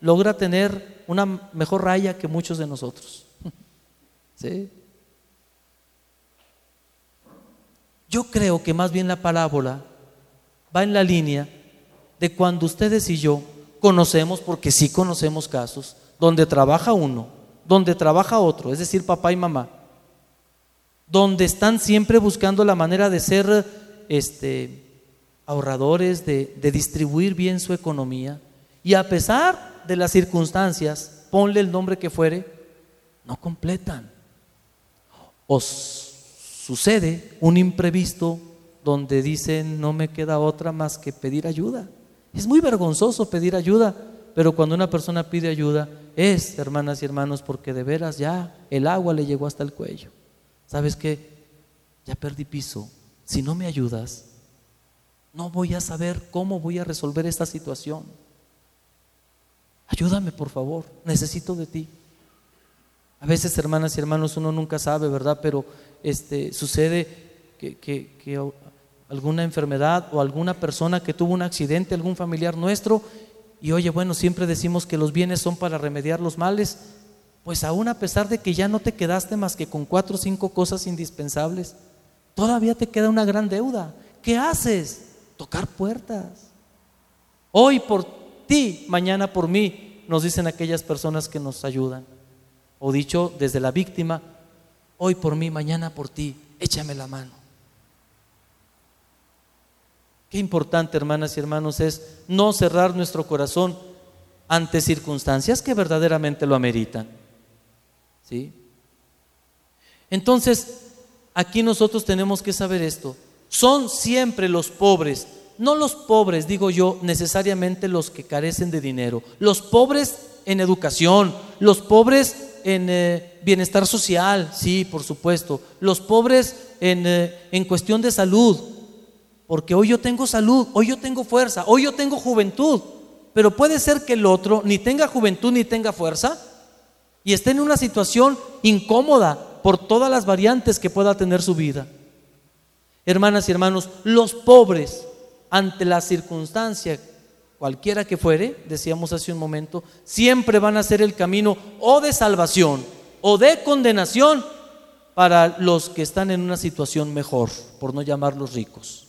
logra tener una mejor raya que muchos de nosotros. (laughs) ¿Sí? Yo creo que más bien la parábola va en la línea de cuando ustedes y yo Conocemos, porque sí conocemos casos, donde trabaja uno, donde trabaja otro, es decir, papá y mamá, donde están siempre buscando la manera de ser este, ahorradores, de, de distribuir bien su economía. Y a pesar de las circunstancias, ponle el nombre que fuere, no completan. O sucede un imprevisto donde dicen no me queda otra más que pedir ayuda. Es muy vergonzoso pedir ayuda, pero cuando una persona pide ayuda es, hermanas y hermanos, porque de veras ya el agua le llegó hasta el cuello. ¿Sabes qué? Ya perdí piso. Si no me ayudas, no voy a saber cómo voy a resolver esta situación. Ayúdame, por favor. Necesito de ti. A veces, hermanas y hermanos, uno nunca sabe, ¿verdad? Pero este, sucede que, que alguna enfermedad o alguna persona que tuvo un accidente, algún familiar nuestro, y oye, bueno, siempre decimos que los bienes son para remediar los males, pues aún a pesar de que ya no te quedaste más que con cuatro o cinco cosas indispensables, todavía te queda una gran deuda. ¿Qué haces? Tocar puertas. Hoy por ti, mañana por mí, nos dicen aquellas personas que nos ayudan. O dicho desde la víctima, hoy por mí, mañana por ti, échame la mano. Qué importante, hermanas y hermanos, es no cerrar nuestro corazón ante circunstancias que verdaderamente lo ameritan. ¿Sí? Entonces, aquí nosotros tenemos que saber esto. Son siempre los pobres, no los pobres, digo yo, necesariamente los que carecen de dinero, los pobres en educación, los pobres en eh, bienestar social, sí, por supuesto, los pobres en, eh, en cuestión de salud, porque hoy yo tengo salud, hoy yo tengo fuerza, hoy yo tengo juventud. Pero puede ser que el otro ni tenga juventud ni tenga fuerza y esté en una situación incómoda por todas las variantes que pueda tener su vida. Hermanas y hermanos, los pobres ante la circunstancia cualquiera que fuere, decíamos hace un momento, siempre van a ser el camino o de salvación o de condenación para los que están en una situación mejor, por no llamarlos ricos.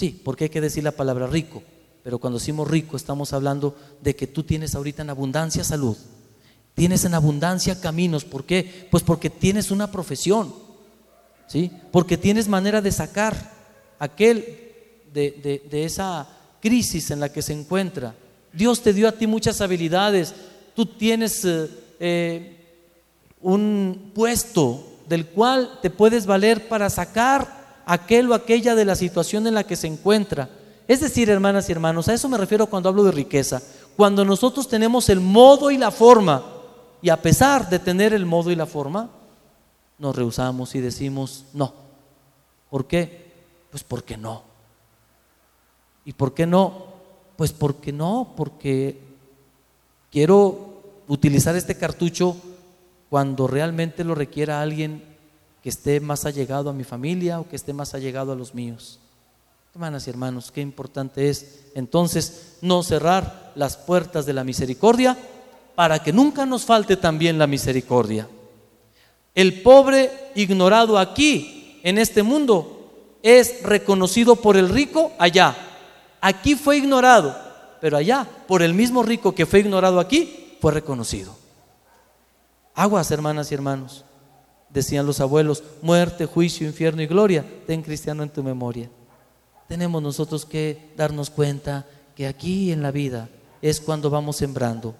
Sí, porque hay que decir la palabra rico, pero cuando decimos rico estamos hablando de que tú tienes ahorita en abundancia salud, tienes en abundancia caminos, ¿por qué? Pues porque tienes una profesión, ¿sí? Porque tienes manera de sacar aquel de, esa crisis en la que se encuentra. Dios te dio a ti muchas habilidades, tú tienes eh, eh, un puesto del cual te puedes valer para sacar aquel o aquella de la situación en la que se encuentra. Es decir, hermanas y hermanos, a eso me refiero cuando hablo de riqueza. Cuando nosotros tenemos el modo y la forma, y a pesar de tener el modo y la forma, nos rehusamos y decimos no. ¿Por qué? Pues porque no. ¿Y por qué no? Pues porque no, porque quiero utilizar este cartucho cuando realmente lo requiera alguien que esté más allegado a mi familia o que esté más allegado a los míos. Hermanas y hermanos, qué importante es entonces no cerrar las puertas de la misericordia para que nunca nos falte también la misericordia. El pobre ignorado aquí, en este mundo, es reconocido por el rico allá. Aquí fue ignorado, pero allá, por el mismo rico que fue ignorado aquí, fue reconocido. Aguas, hermanas y hermanos decían los abuelos, muerte, juicio, infierno y gloria, ten cristiano en tu memoria. Tenemos nosotros que darnos cuenta que aquí en la vida es cuando vamos sembrando.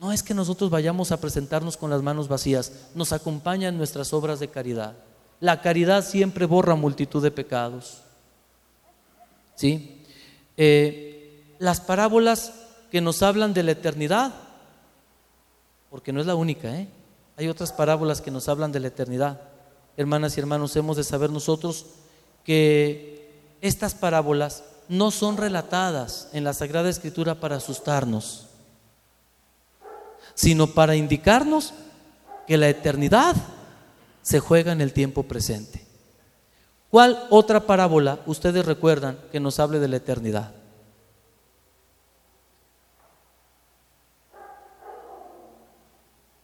No es que nosotros vayamos a presentarnos con las manos vacías, nos acompañan nuestras obras de caridad. La caridad siempre borra multitud de pecados. ¿Sí? Eh, las parábolas que nos hablan de la eternidad, porque no es la única, ¿eh? Hay otras parábolas que nos hablan de la eternidad. Hermanas y hermanos, hemos de saber nosotros que estas parábolas no son relatadas en la Sagrada Escritura para asustarnos, sino para indicarnos que la eternidad se juega en el tiempo presente. ¿Cuál otra parábola ustedes recuerdan que nos hable de la eternidad?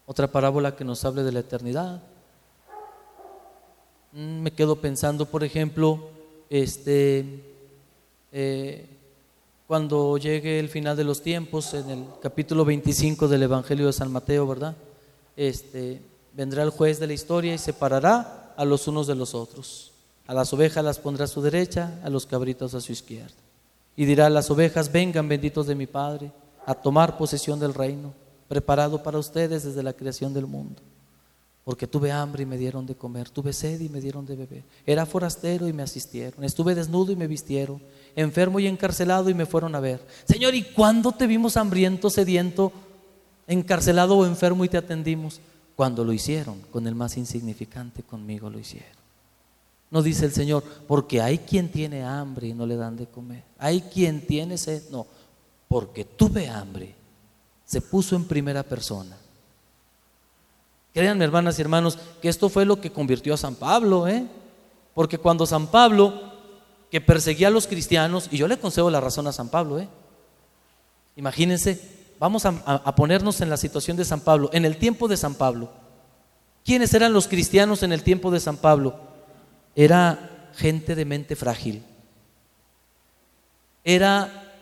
Otra parábola que nos hable de la eternidad. Mm, me quedo pensando, por ejemplo, este, eh, cuando llegue el final de los tiempos, en el capítulo 25 del Evangelio de San Mateo, ¿verdad? Este, vendrá el juez de la historia y separará a los unos de los otros. A las ovejas las pondrá a su derecha, a los cabritos a su izquierda. Y dirá a las ovejas, vengan benditos de mi Padre, a tomar posesión del reino, preparado para ustedes desde la creación del mundo. Porque tuve hambre y me dieron de comer, tuve sed y me dieron de beber. Era forastero y me asistieron, estuve desnudo y me vistieron, enfermo y encarcelado y me fueron a ver. Señor, ¿y cuándo te vimos hambriento, sediento, encarcelado o enfermo y te atendimos? Cuando lo hicieron, con el más insignificante, conmigo lo hicieron. No dice el Señor, porque hay quien tiene hambre y no le dan de comer. Hay quien tiene sed. No, porque tuve hambre. Se puso en primera persona. Créanme, hermanas y hermanos, que esto fue lo que convirtió a San Pablo, ¿eh? Porque cuando San Pablo, que perseguía a los cristianos, y yo le concedo la razón a San Pablo, ¿eh? Imagínense, vamos a, a ponernos en la situación de San Pablo, en el tiempo de San Pablo. ¿Quiénes eran los cristianos en el tiempo de San Pablo? era gente de mente frágil. Era,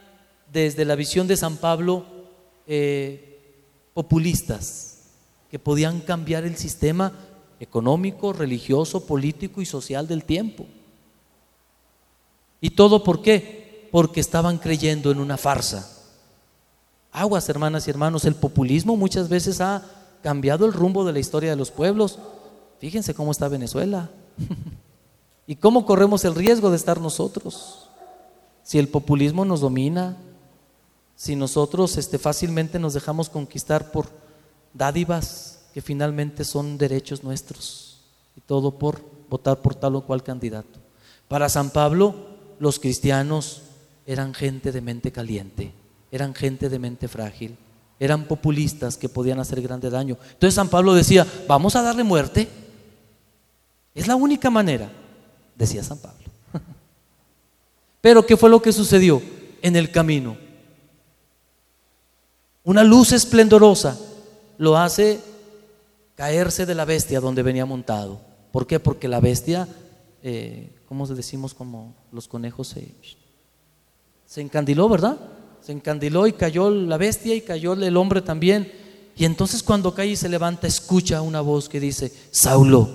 desde la visión de San Pablo, eh, populistas que podían cambiar el sistema económico, religioso, político y social del tiempo. ¿Y todo por qué? Porque estaban creyendo en una farsa. Aguas, hermanas y hermanos, el populismo muchas veces ha cambiado el rumbo de la historia de los pueblos. Fíjense cómo está Venezuela. (laughs) ¿Y cómo corremos el riesgo de estar nosotros? Si el populismo nos domina, si nosotros este, fácilmente nos dejamos conquistar por dádivas que finalmente son derechos nuestros, y todo por votar por tal o cual candidato. Para San Pablo, los cristianos eran gente de mente caliente, eran gente de mente frágil, eran populistas que podían hacer grande daño. Entonces San Pablo decía, vamos a darle muerte. Es la única manera decía San Pablo. (laughs) Pero ¿qué fue lo que sucedió en el camino? Una luz esplendorosa lo hace caerse de la bestia donde venía montado. ¿Por qué? Porque la bestia, eh, ¿cómo decimos como los conejos? Se, se encandiló, ¿verdad? Se encandiló y cayó la bestia y cayó el hombre también. Y entonces cuando cae y se levanta, escucha una voz que dice, Saulo,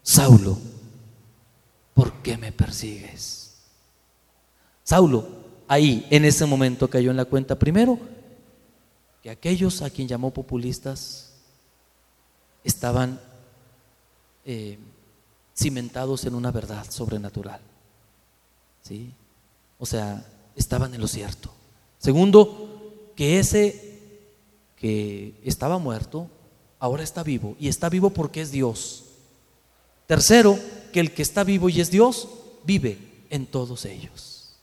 Saulo, ¿por qué me persigues? Saulo, ahí en ese momento cayó en la cuenta primero que aquellos a quien llamó populistas estaban eh, cimentados en una verdad sobrenatural. ¿Sí? O sea, estaban en lo cierto. Segundo, que ese que estaba muerto ahora está vivo y está vivo porque es Dios. Tercero, que el que está vivo y es Dios, vive en todos ellos.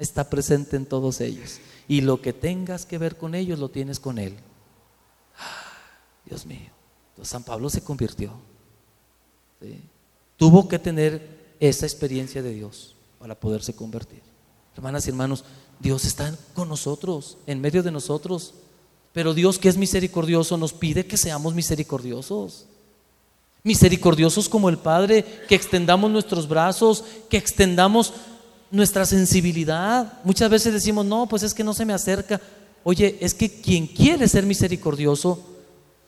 Está presente en todos ellos. Y lo que tengas que ver con ellos, lo tienes con Él. Dios mío. Entonces San Pablo se convirtió. Tuvo que tener esa experiencia de Dios para poderse convertir. Hermanas y hermanos, Dios está con nosotros, en medio de nosotros. Pero Dios que es misericordioso nos pide que seamos misericordiosos misericordiosos como el Padre, que extendamos nuestros brazos, que extendamos nuestra sensibilidad. Muchas veces decimos, no, pues es que no se me acerca. Oye, es que quien quiere ser misericordioso,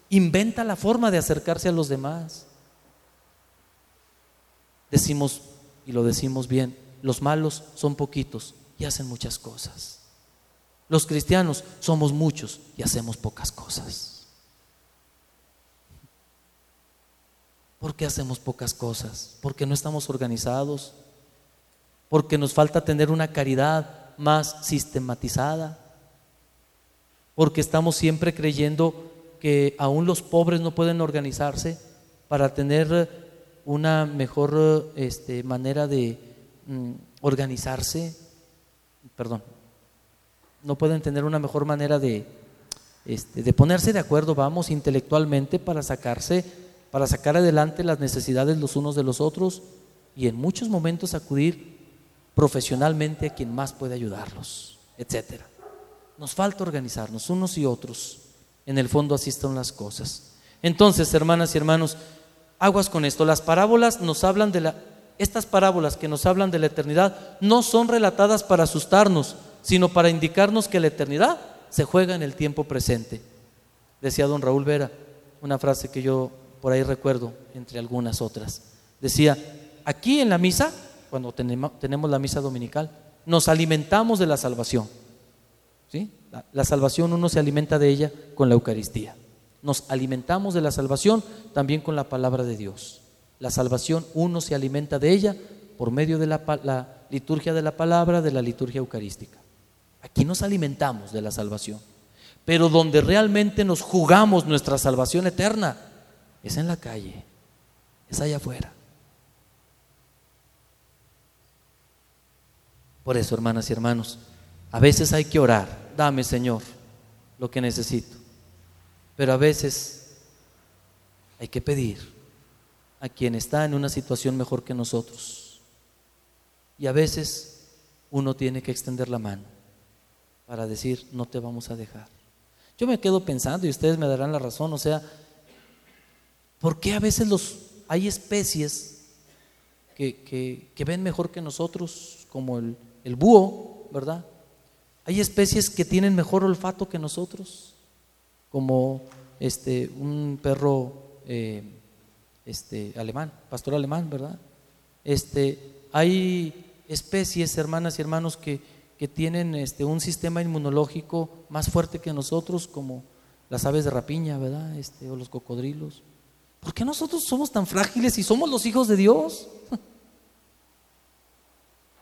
inventa la forma de acercarse a los demás. Decimos, y lo decimos bien, los malos son poquitos y hacen muchas cosas. Los cristianos somos muchos y hacemos pocas cosas. porque hacemos pocas cosas, porque no estamos organizados, porque nos falta tener una caridad más sistematizada, porque estamos siempre creyendo que aún los pobres no pueden organizarse para tener una mejor este, manera de mm, organizarse, perdón, no pueden tener una mejor manera de, este, de ponerse de acuerdo, vamos, intelectualmente para sacarse para sacar adelante las necesidades los unos de los otros y en muchos momentos acudir profesionalmente a quien más puede ayudarlos, etcétera. Nos falta organizarnos unos y otros. En el fondo así están las cosas. Entonces, hermanas y hermanos, aguas con esto. Las parábolas nos hablan de la estas parábolas que nos hablan de la eternidad no son relatadas para asustarnos, sino para indicarnos que la eternidad se juega en el tiempo presente. Decía don Raúl Vera, una frase que yo por ahí recuerdo, entre algunas otras. Decía, aquí en la misa, cuando tenemos, la misa dominical, nos alimentamos de la salvación. ¿sí? La, salvación uno se alimenta de ella con la Eucaristía. Nos alimentamos de la salvación también con la palabra de Dios. La salvación uno se alimenta de ella por medio de la liturgia de la palabra, de la liturgia eucarística. Aquí nos alimentamos de la salvación. Pero donde realmente nos jugamos nuestra salvación eterna es en la calle, es allá afuera. Por eso, hermanas y hermanos, a veces hay que orar, dame Señor lo que necesito. Pero a veces hay que pedir a quien está en una situación mejor que nosotros. Y a veces uno tiene que extender la mano para decir, no te vamos a dejar. Yo me quedo pensando, y ustedes me darán la razón, o sea, ¿por qué a veces los, hay especies que, que- que ven mejor que nosotros, como el, el búho, ¿verdad? Hay especies que tienen mejor olfato que nosotros, como este, un perro eh, este, alemán, pastor alemán, ¿verdad? Este, hay especies, hermanas y hermanos, que, que tienen este, un sistema inmunológico más fuerte que nosotros, como las aves de rapiña, ¿verdad? Este, o los cocodrilos. ¿Por qué nosotros somos tan frágiles y somos los hijos de Dios? (laughs)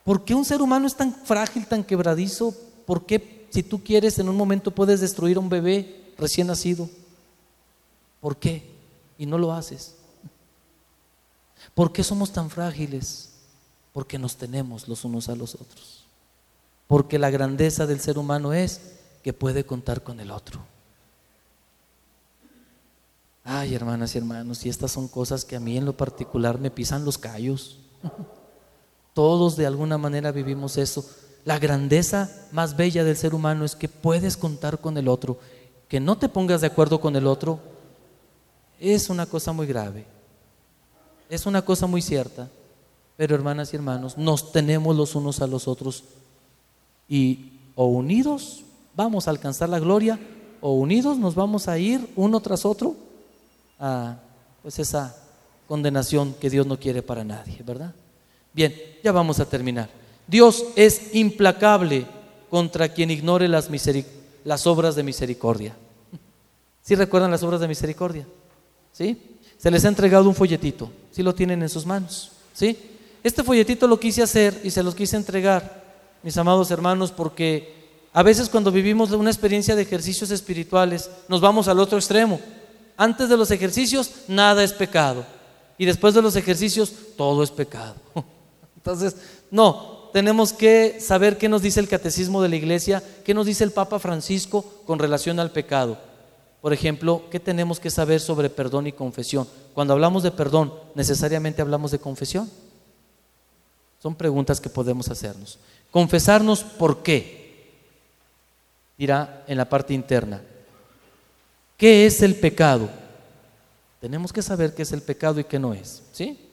¿Por qué un ser humano es tan frágil, tan quebradizo? ¿Por qué si tú quieres en un momento puedes destruir a un bebé recién nacido? ¿Por qué? Y no lo haces. ¿Por qué somos tan frágiles? Porque nos tenemos los unos a los otros. Porque la grandeza del ser humano es que puede contar con el otro. Ay, hermanas y hermanos, y estas son cosas que a mí en lo particular me pisan los callos. Todos de alguna manera vivimos eso. La grandeza más bella del ser humano es que puedes contar con el otro. Que no te pongas de acuerdo con el otro es una cosa muy grave. Es una cosa muy cierta. Pero hermanas y hermanos, nos tenemos los unos a los otros y o unidos vamos a alcanzar la gloria o unidos nos vamos a ir uno tras otro a pues esa condenación que Dios no quiere para nadie, ¿verdad? Bien, ya vamos a terminar. Dios es implacable contra quien ignore las, obras de misericordia. ¿Sí recuerdan las obras de misericordia? ¿Sí? Se les ha entregado un folletito, ¿sí lo tienen en sus manos? ¿Sí? Este folletito lo quise hacer y se los quise entregar, mis amados hermanos, porque a veces cuando vivimos una experiencia de ejercicios espirituales, nos vamos al otro extremo. Antes de los ejercicios, nada es pecado. Y después de los ejercicios, todo es pecado. (laughs) Entonces, no, tenemos que saber qué nos dice el catecismo de la iglesia, qué nos dice el Papa Francisco con relación al pecado. Por ejemplo, ¿qué tenemos que saber sobre perdón y confesión? Cuando hablamos de perdón, ¿necesariamente hablamos de confesión? Son preguntas que podemos hacernos. Confesarnos por qué, dirá en la parte interna. ¿Qué es el pecado? Tenemos que saber qué es el pecado y qué no es, ¿sí?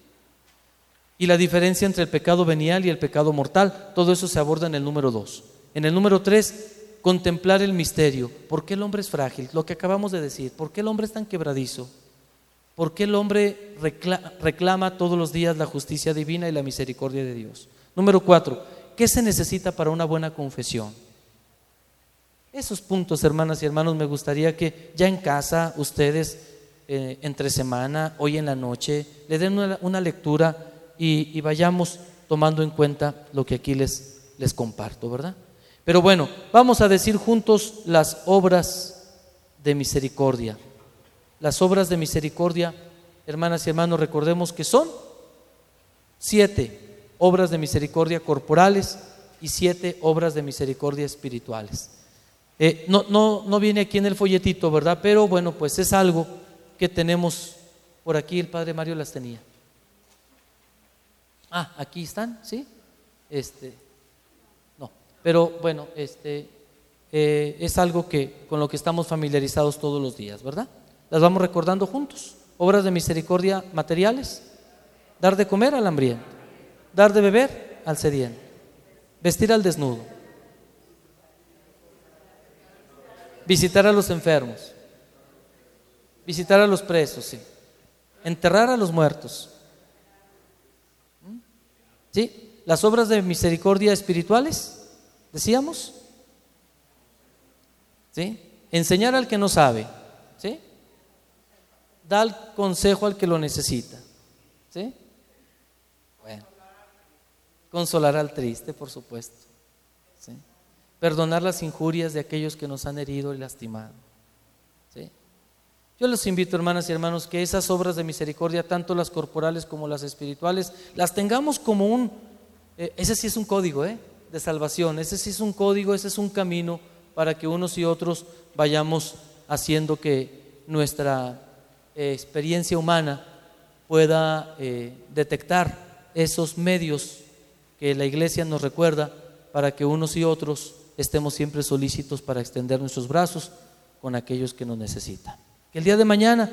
Y la diferencia entre el pecado venial y el pecado mortal, todo eso se aborda en el número 2. En el número 3, contemplar el misterio. ¿Por qué el hombre es frágil? Lo que acabamos de decir. ¿Por qué el hombre es tan quebradizo? ¿Por qué el hombre recla- reclama todos los días la justicia divina y la misericordia de Dios? Número 4, ¿qué se necesita para una buena confesión? Esos puntos, hermanas y hermanos, me gustaría que ya en casa ustedes, eh, entre semana, hoy en la noche, le den una lectura y, vayamos tomando en cuenta lo que aquí les, les comparto, ¿verdad? Pero bueno, vamos a decir juntos las obras de misericordia. Las obras de misericordia, hermanas y hermanos, recordemos que son siete obras de misericordia corporales y siete obras de misericordia espirituales. Eh, no, no, no viene aquí en el folletito, ¿verdad? Pero bueno, pues es algo que tenemos por aquí, el Padre Mario las tenía. Ah, aquí están, ¿sí? Este, no, pero bueno, este, eh, es algo que con lo que estamos familiarizados todos los días, ¿verdad? Las vamos recordando juntos. Obras de misericordia materiales, dar de comer al hambriento, dar de beber al sediento, vestir al desnudo, visitar a los enfermos, visitar a los presos, sí. enterrar a los muertos. ¿Sí? Las obras de misericordia espirituales, decíamos. ¿Sí? Enseñar al que no sabe. ¿Sí? Dar consejo al que lo necesita. ¿Sí? Bueno. Consolar al triste, por supuesto. ¿Sí? Perdonar las injurias de aquellos que nos han herido y lastimado. Yo les invito, hermanas y hermanos, que esas obras de misericordia, tanto las corporales como las espirituales, las tengamos como un, eh, ese sí es un código ¿eh? de salvación, ese sí es un código, ese es un camino para que unos y otros vayamos haciendo que nuestra eh, experiencia humana pueda detectar esos medios que la iglesia nos recuerda para que unos y otros estemos siempre solícitos para extender nuestros brazos con aquellos que nos necesitan el día de mañana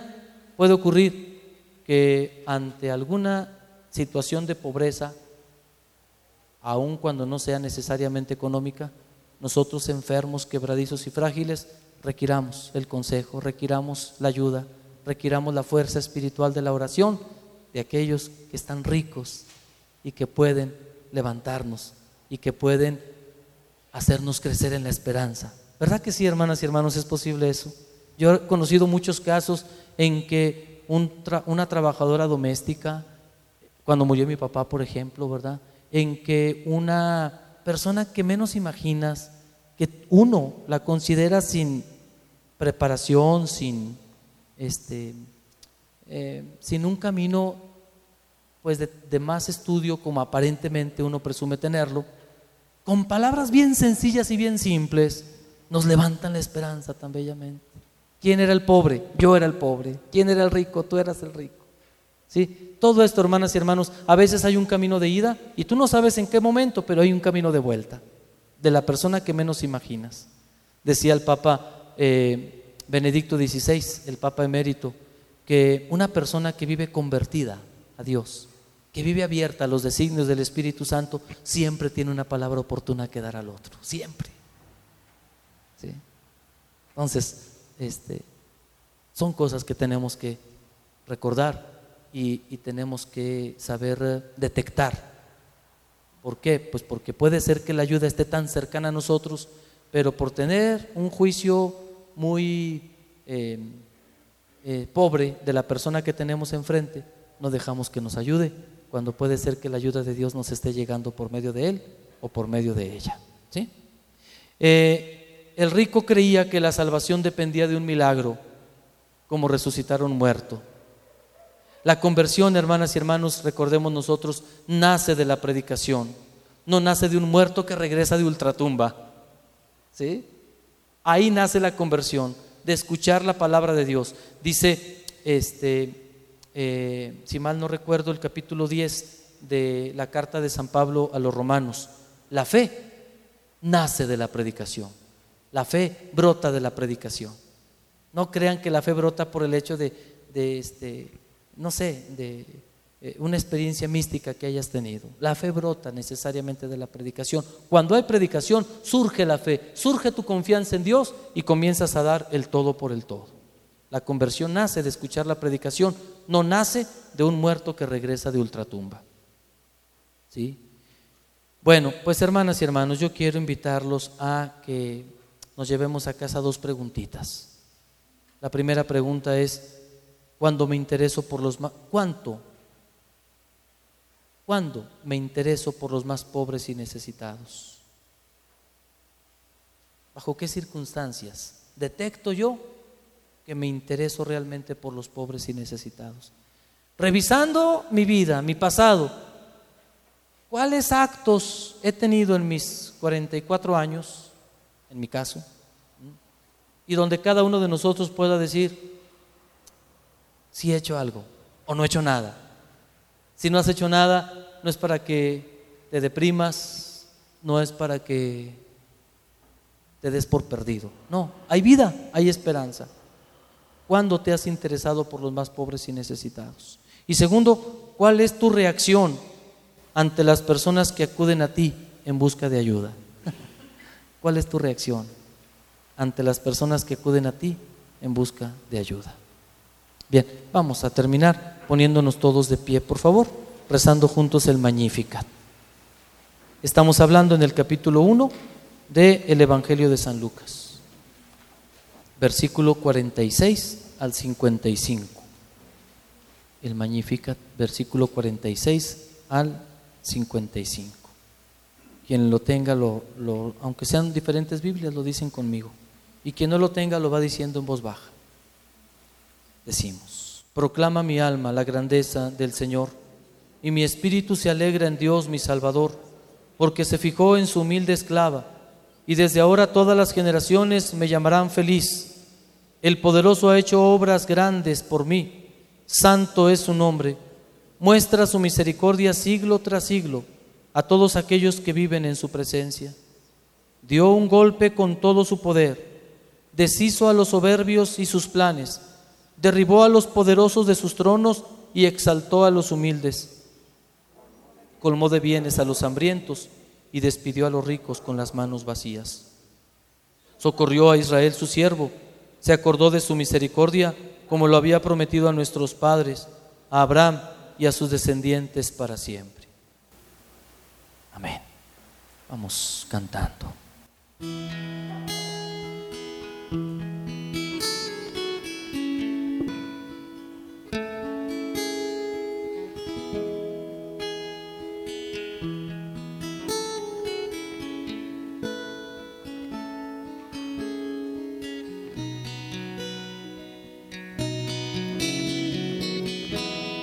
puede ocurrir que ante alguna situación de pobreza, aun cuando no sea necesariamente económica, nosotros enfermos, quebradizos y frágiles, requiramos el consejo, requiramos la ayuda, requiramos la fuerza espiritual de la oración de aquellos que están ricos y que pueden levantarnos y que pueden hacernos crecer en la esperanza. ¿Verdad que sí, hermanas y hermanos, es posible eso? Yo he conocido muchos casos en que una trabajadora doméstica, cuando murió mi papá, por ejemplo, ¿verdad? En que una persona que menos imaginas, que uno la considera sin preparación, sin, este, eh, sin un camino pues de, de más estudio como aparentemente uno presume tenerlo, con palabras bien sencillas y bien simples, nos levantan la esperanza tan bellamente. ¿Quién era el pobre? Yo era el pobre. ¿Quién era el rico? Tú eras el rico. ¿Sí? Todo esto, hermanas y hermanos, a veces hay un camino de ida y tú no sabes en qué momento, pero hay un camino de vuelta de la persona que menos imaginas. Decía el Papa eh, Benedicto XVI, el Papa emérito, que una persona que vive convertida a Dios, que vive abierta a los designios del Espíritu Santo, siempre tiene una palabra oportuna que dar al otro, siempre. ¿Sí? Entonces, este, son cosas que tenemos que recordar y, tenemos que saber eh, detectar. ¿Por qué? Pues porque puede ser que la ayuda esté tan cercana a nosotros, pero por tener un juicio muy eh, eh, pobre de la persona que tenemos enfrente, no dejamos que nos ayude, cuando puede ser que la ayuda de Dios nos esté llegando por medio de Él o por medio de ella. ¿sí? El rico creía que la salvación dependía de un milagro, como resucitar un muerto. La conversión, hermanas y hermanos, recordemos nosotros, nace de la predicación, no nace de un muerto que regresa de ultratumba. ¿Sí? Ahí nace la conversión, de escuchar la palabra de Dios. Dice, este, eh, si mal no recuerdo, el capítulo 10 de la carta de San Pablo a los romanos, la fe nace de la predicación. La fe brota de la predicación. No crean que la fe brota por el hecho de, este, no sé, de eh, una experiencia mística que hayas tenido. La fe brota necesariamente de la predicación. Cuando hay predicación, surge la fe, surge tu confianza en Dios y comienzas a dar el todo por el todo. La conversión nace de escuchar la predicación, no nace de un muerto que regresa de ultratumba. ¿Sí? Bueno, pues hermanas y hermanos, yo quiero invitarlos a que nos llevemos a casa dos preguntitas. La primera pregunta es, ¿cuándo me intereso por los más... ¿Cuánto? ¿Cuándo me intereso por los más pobres y necesitados? ¿Bajo qué circunstancias detecto yo que me intereso realmente por los pobres y necesitados? Revisando mi vida, mi pasado, ¿cuáles actos he tenido en mis 44 años en mi caso, y donde cada uno de nosotros pueda decir, si he hecho algo o no he hecho nada. Si no has hecho nada, no es para que te deprimas, no es para que te des por perdido. No, hay vida, hay esperanza. ¿Cuándo te has interesado por los más pobres y necesitados? Y segundo, ¿cuál es tu reacción ante las personas que acuden a ti en busca de ayuda? ¿Cuál es tu reacción ante las personas que acuden a ti en busca de ayuda? Bien, vamos a terminar poniéndonos todos de pie, por favor, rezando juntos el Magnificat. Estamos hablando en el capítulo 1 del Evangelio de San Lucas, versículo 46 al 55. El Magnificat, versículo 46 al 55. Quien lo tenga, lo, lo, aunque sean diferentes Biblias, lo dicen conmigo. Y quien no lo tenga, lo va diciendo en voz baja. Decimos, proclama mi alma la grandeza del Señor, y mi espíritu se alegra en Dios mi Salvador, porque se fijó en su humilde esclava, y desde ahora todas las generaciones me llamarán feliz. El poderoso ha hecho obras grandes por mí, santo es su nombre, muestra su misericordia siglo tras siglo a todos aquellos que viven en su presencia. Dio un golpe con todo su poder, deshizo a los soberbios y sus planes, derribó a los poderosos de sus tronos y exaltó a los humildes. Colmó de bienes a los hambrientos y despidió a los ricos con las manos vacías. Socorrió a Israel su siervo, se acordó de su misericordia como lo había prometido a nuestros padres, a Abraham y a sus descendientes para siempre. Amén. Vamos cantando.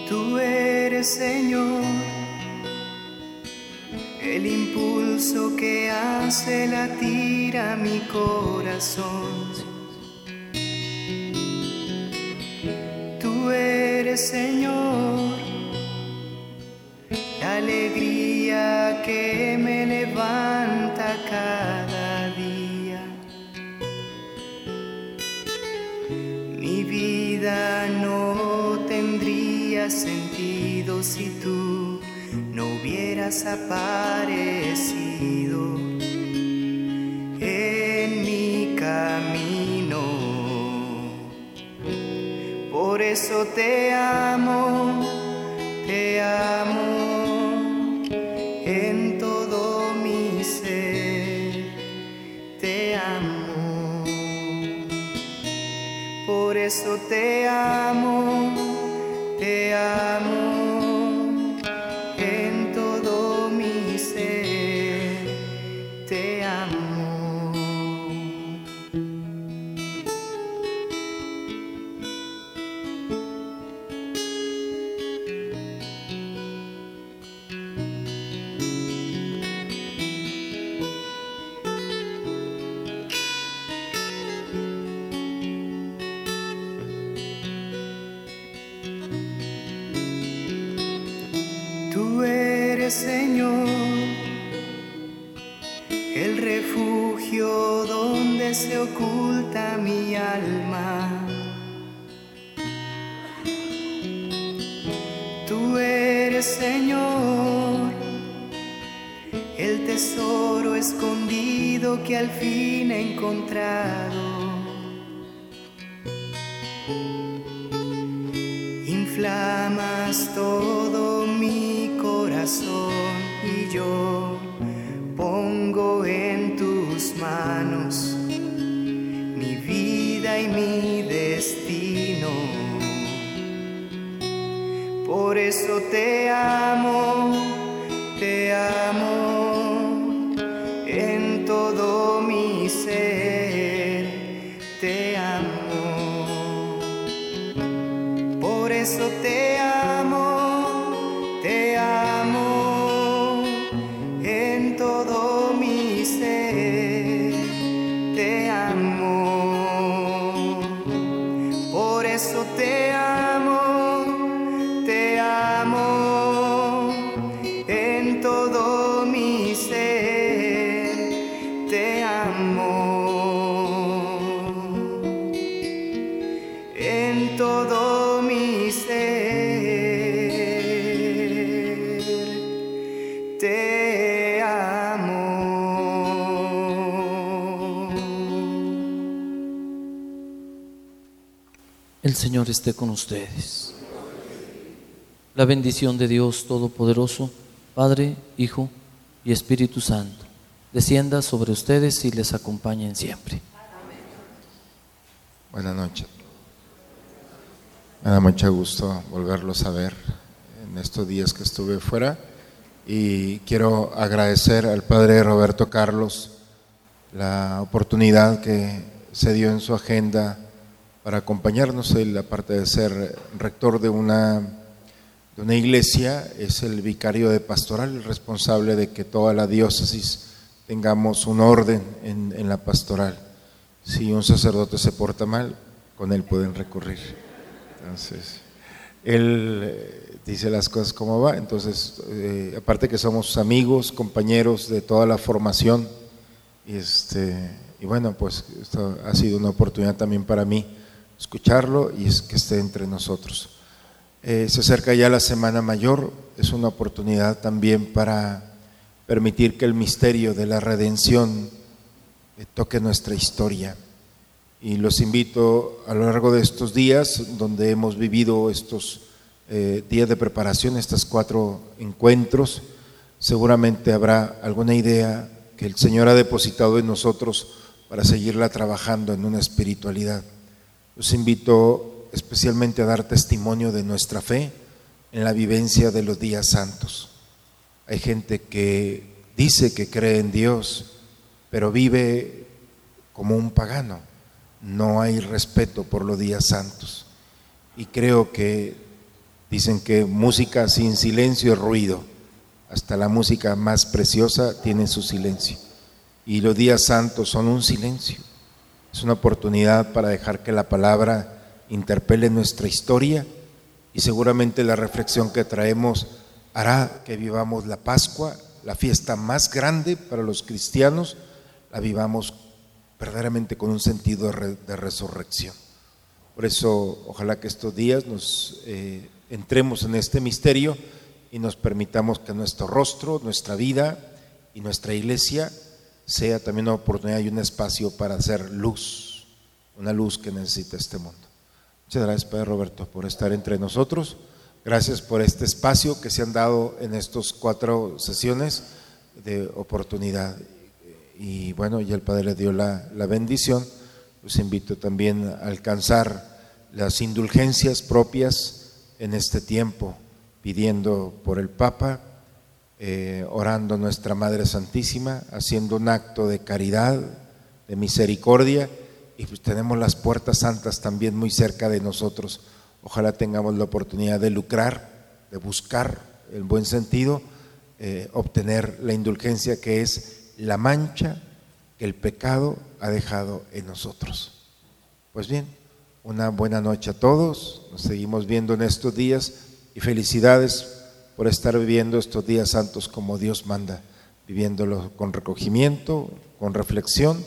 Tú eres Señor el impulso que hace latir a mi corazón. Tú eres Señor, la alegría que me levanta cada día. Mi vida no tendría sentido si tú hubieras aparecido en mi camino. Por eso te amo, te amo en todo mi ser, te amo. Por eso te amo, te amo tesoro escondido que al fin he encontrado. Inflamas todo mi corazón y yo pongo en tus manos mi vida y mi destino. Por eso te amo, Señor esté con ustedes. La bendición de Dios Todopoderoso, Padre, Hijo y Espíritu Santo descienda sobre ustedes y les acompañen siempre. Buenas noches. Me da mucho gusto volverlos a ver en estos días que estuve fuera y quiero agradecer al padre Roberto Carlos la oportunidad que se dio en su agenda para acompañarnos. Él, aparte de ser rector de una, de una iglesia, es el vicario de pastoral, el responsable de que toda la diócesis tengamos un orden en, la pastoral. Si un sacerdote se porta mal, con él pueden recurrir. Entonces, él eh, dice las cosas como va. Entonces, eh, aparte que somos amigos, compañeros de toda la formación, este, y bueno, pues esto ha sido una oportunidad también para mí escucharlo y es que esté entre nosotros. Eh, se acerca ya la Semana Mayor, es una oportunidad también para permitir que el misterio de la redención eh, toque nuestra historia. Y los invito a lo largo de estos días, donde hemos vivido estos eh, días de preparación, estos cuatro encuentros, seguramente habrá alguna idea que el Señor ha depositado en nosotros para seguirla trabajando en una espiritualidad. Los invito especialmente a dar testimonio de nuestra fe en la vivencia de los días santos. Hay gente que dice que cree en Dios, pero vive como un pagano. No hay respeto por los días santos. Y creo que dicen que música sin silencio es ruido. Hasta la música más preciosa tiene su silencio. Y los días santos son un silencio. Es una oportunidad para dejar que la palabra interpele nuestra historia y seguramente la reflexión que traemos hará que vivamos la Pascua, la fiesta más grande para los cristianos, la vivamos verdaderamente con un sentido de, re- de resurrección. Por eso, ojalá que estos días nos eh, entremos en este misterio y nos permitamos que nuestro rostro, nuestra vida y nuestra iglesia sea también una oportunidad y un espacio para hacer luz, una luz que necesita este mundo. Muchas gracias, Padre Roberto, por estar entre nosotros. Gracias por este espacio que se han dado en estas cuatro sesiones de oportunidad. Y bueno, ya el Padre le dio la, la bendición. Los invito también a alcanzar las indulgencias propias en este tiempo, pidiendo por el Papa, eh, orando a nuestra Madre Santísima, haciendo un acto de caridad, de misericordia, y pues tenemos las puertas santas también muy cerca de nosotros. Ojalá tengamos la oportunidad de lucrar, de buscar el buen sentido, eh, obtener la indulgencia que es la mancha que el pecado ha dejado en nosotros. Pues bien, una buena noche a todos, nos seguimos viendo en estos días y felicidades por estar viviendo estos días santos como Dios manda, viviéndolo con recogimiento, con reflexión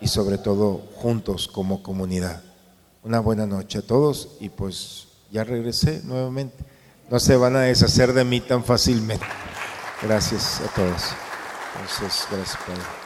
y sobre todo juntos como comunidad. Una buena noche a todos y pues ya regresé nuevamente. No se van a deshacer de mí tan fácilmente. Gracias a todos. Gracias Padre.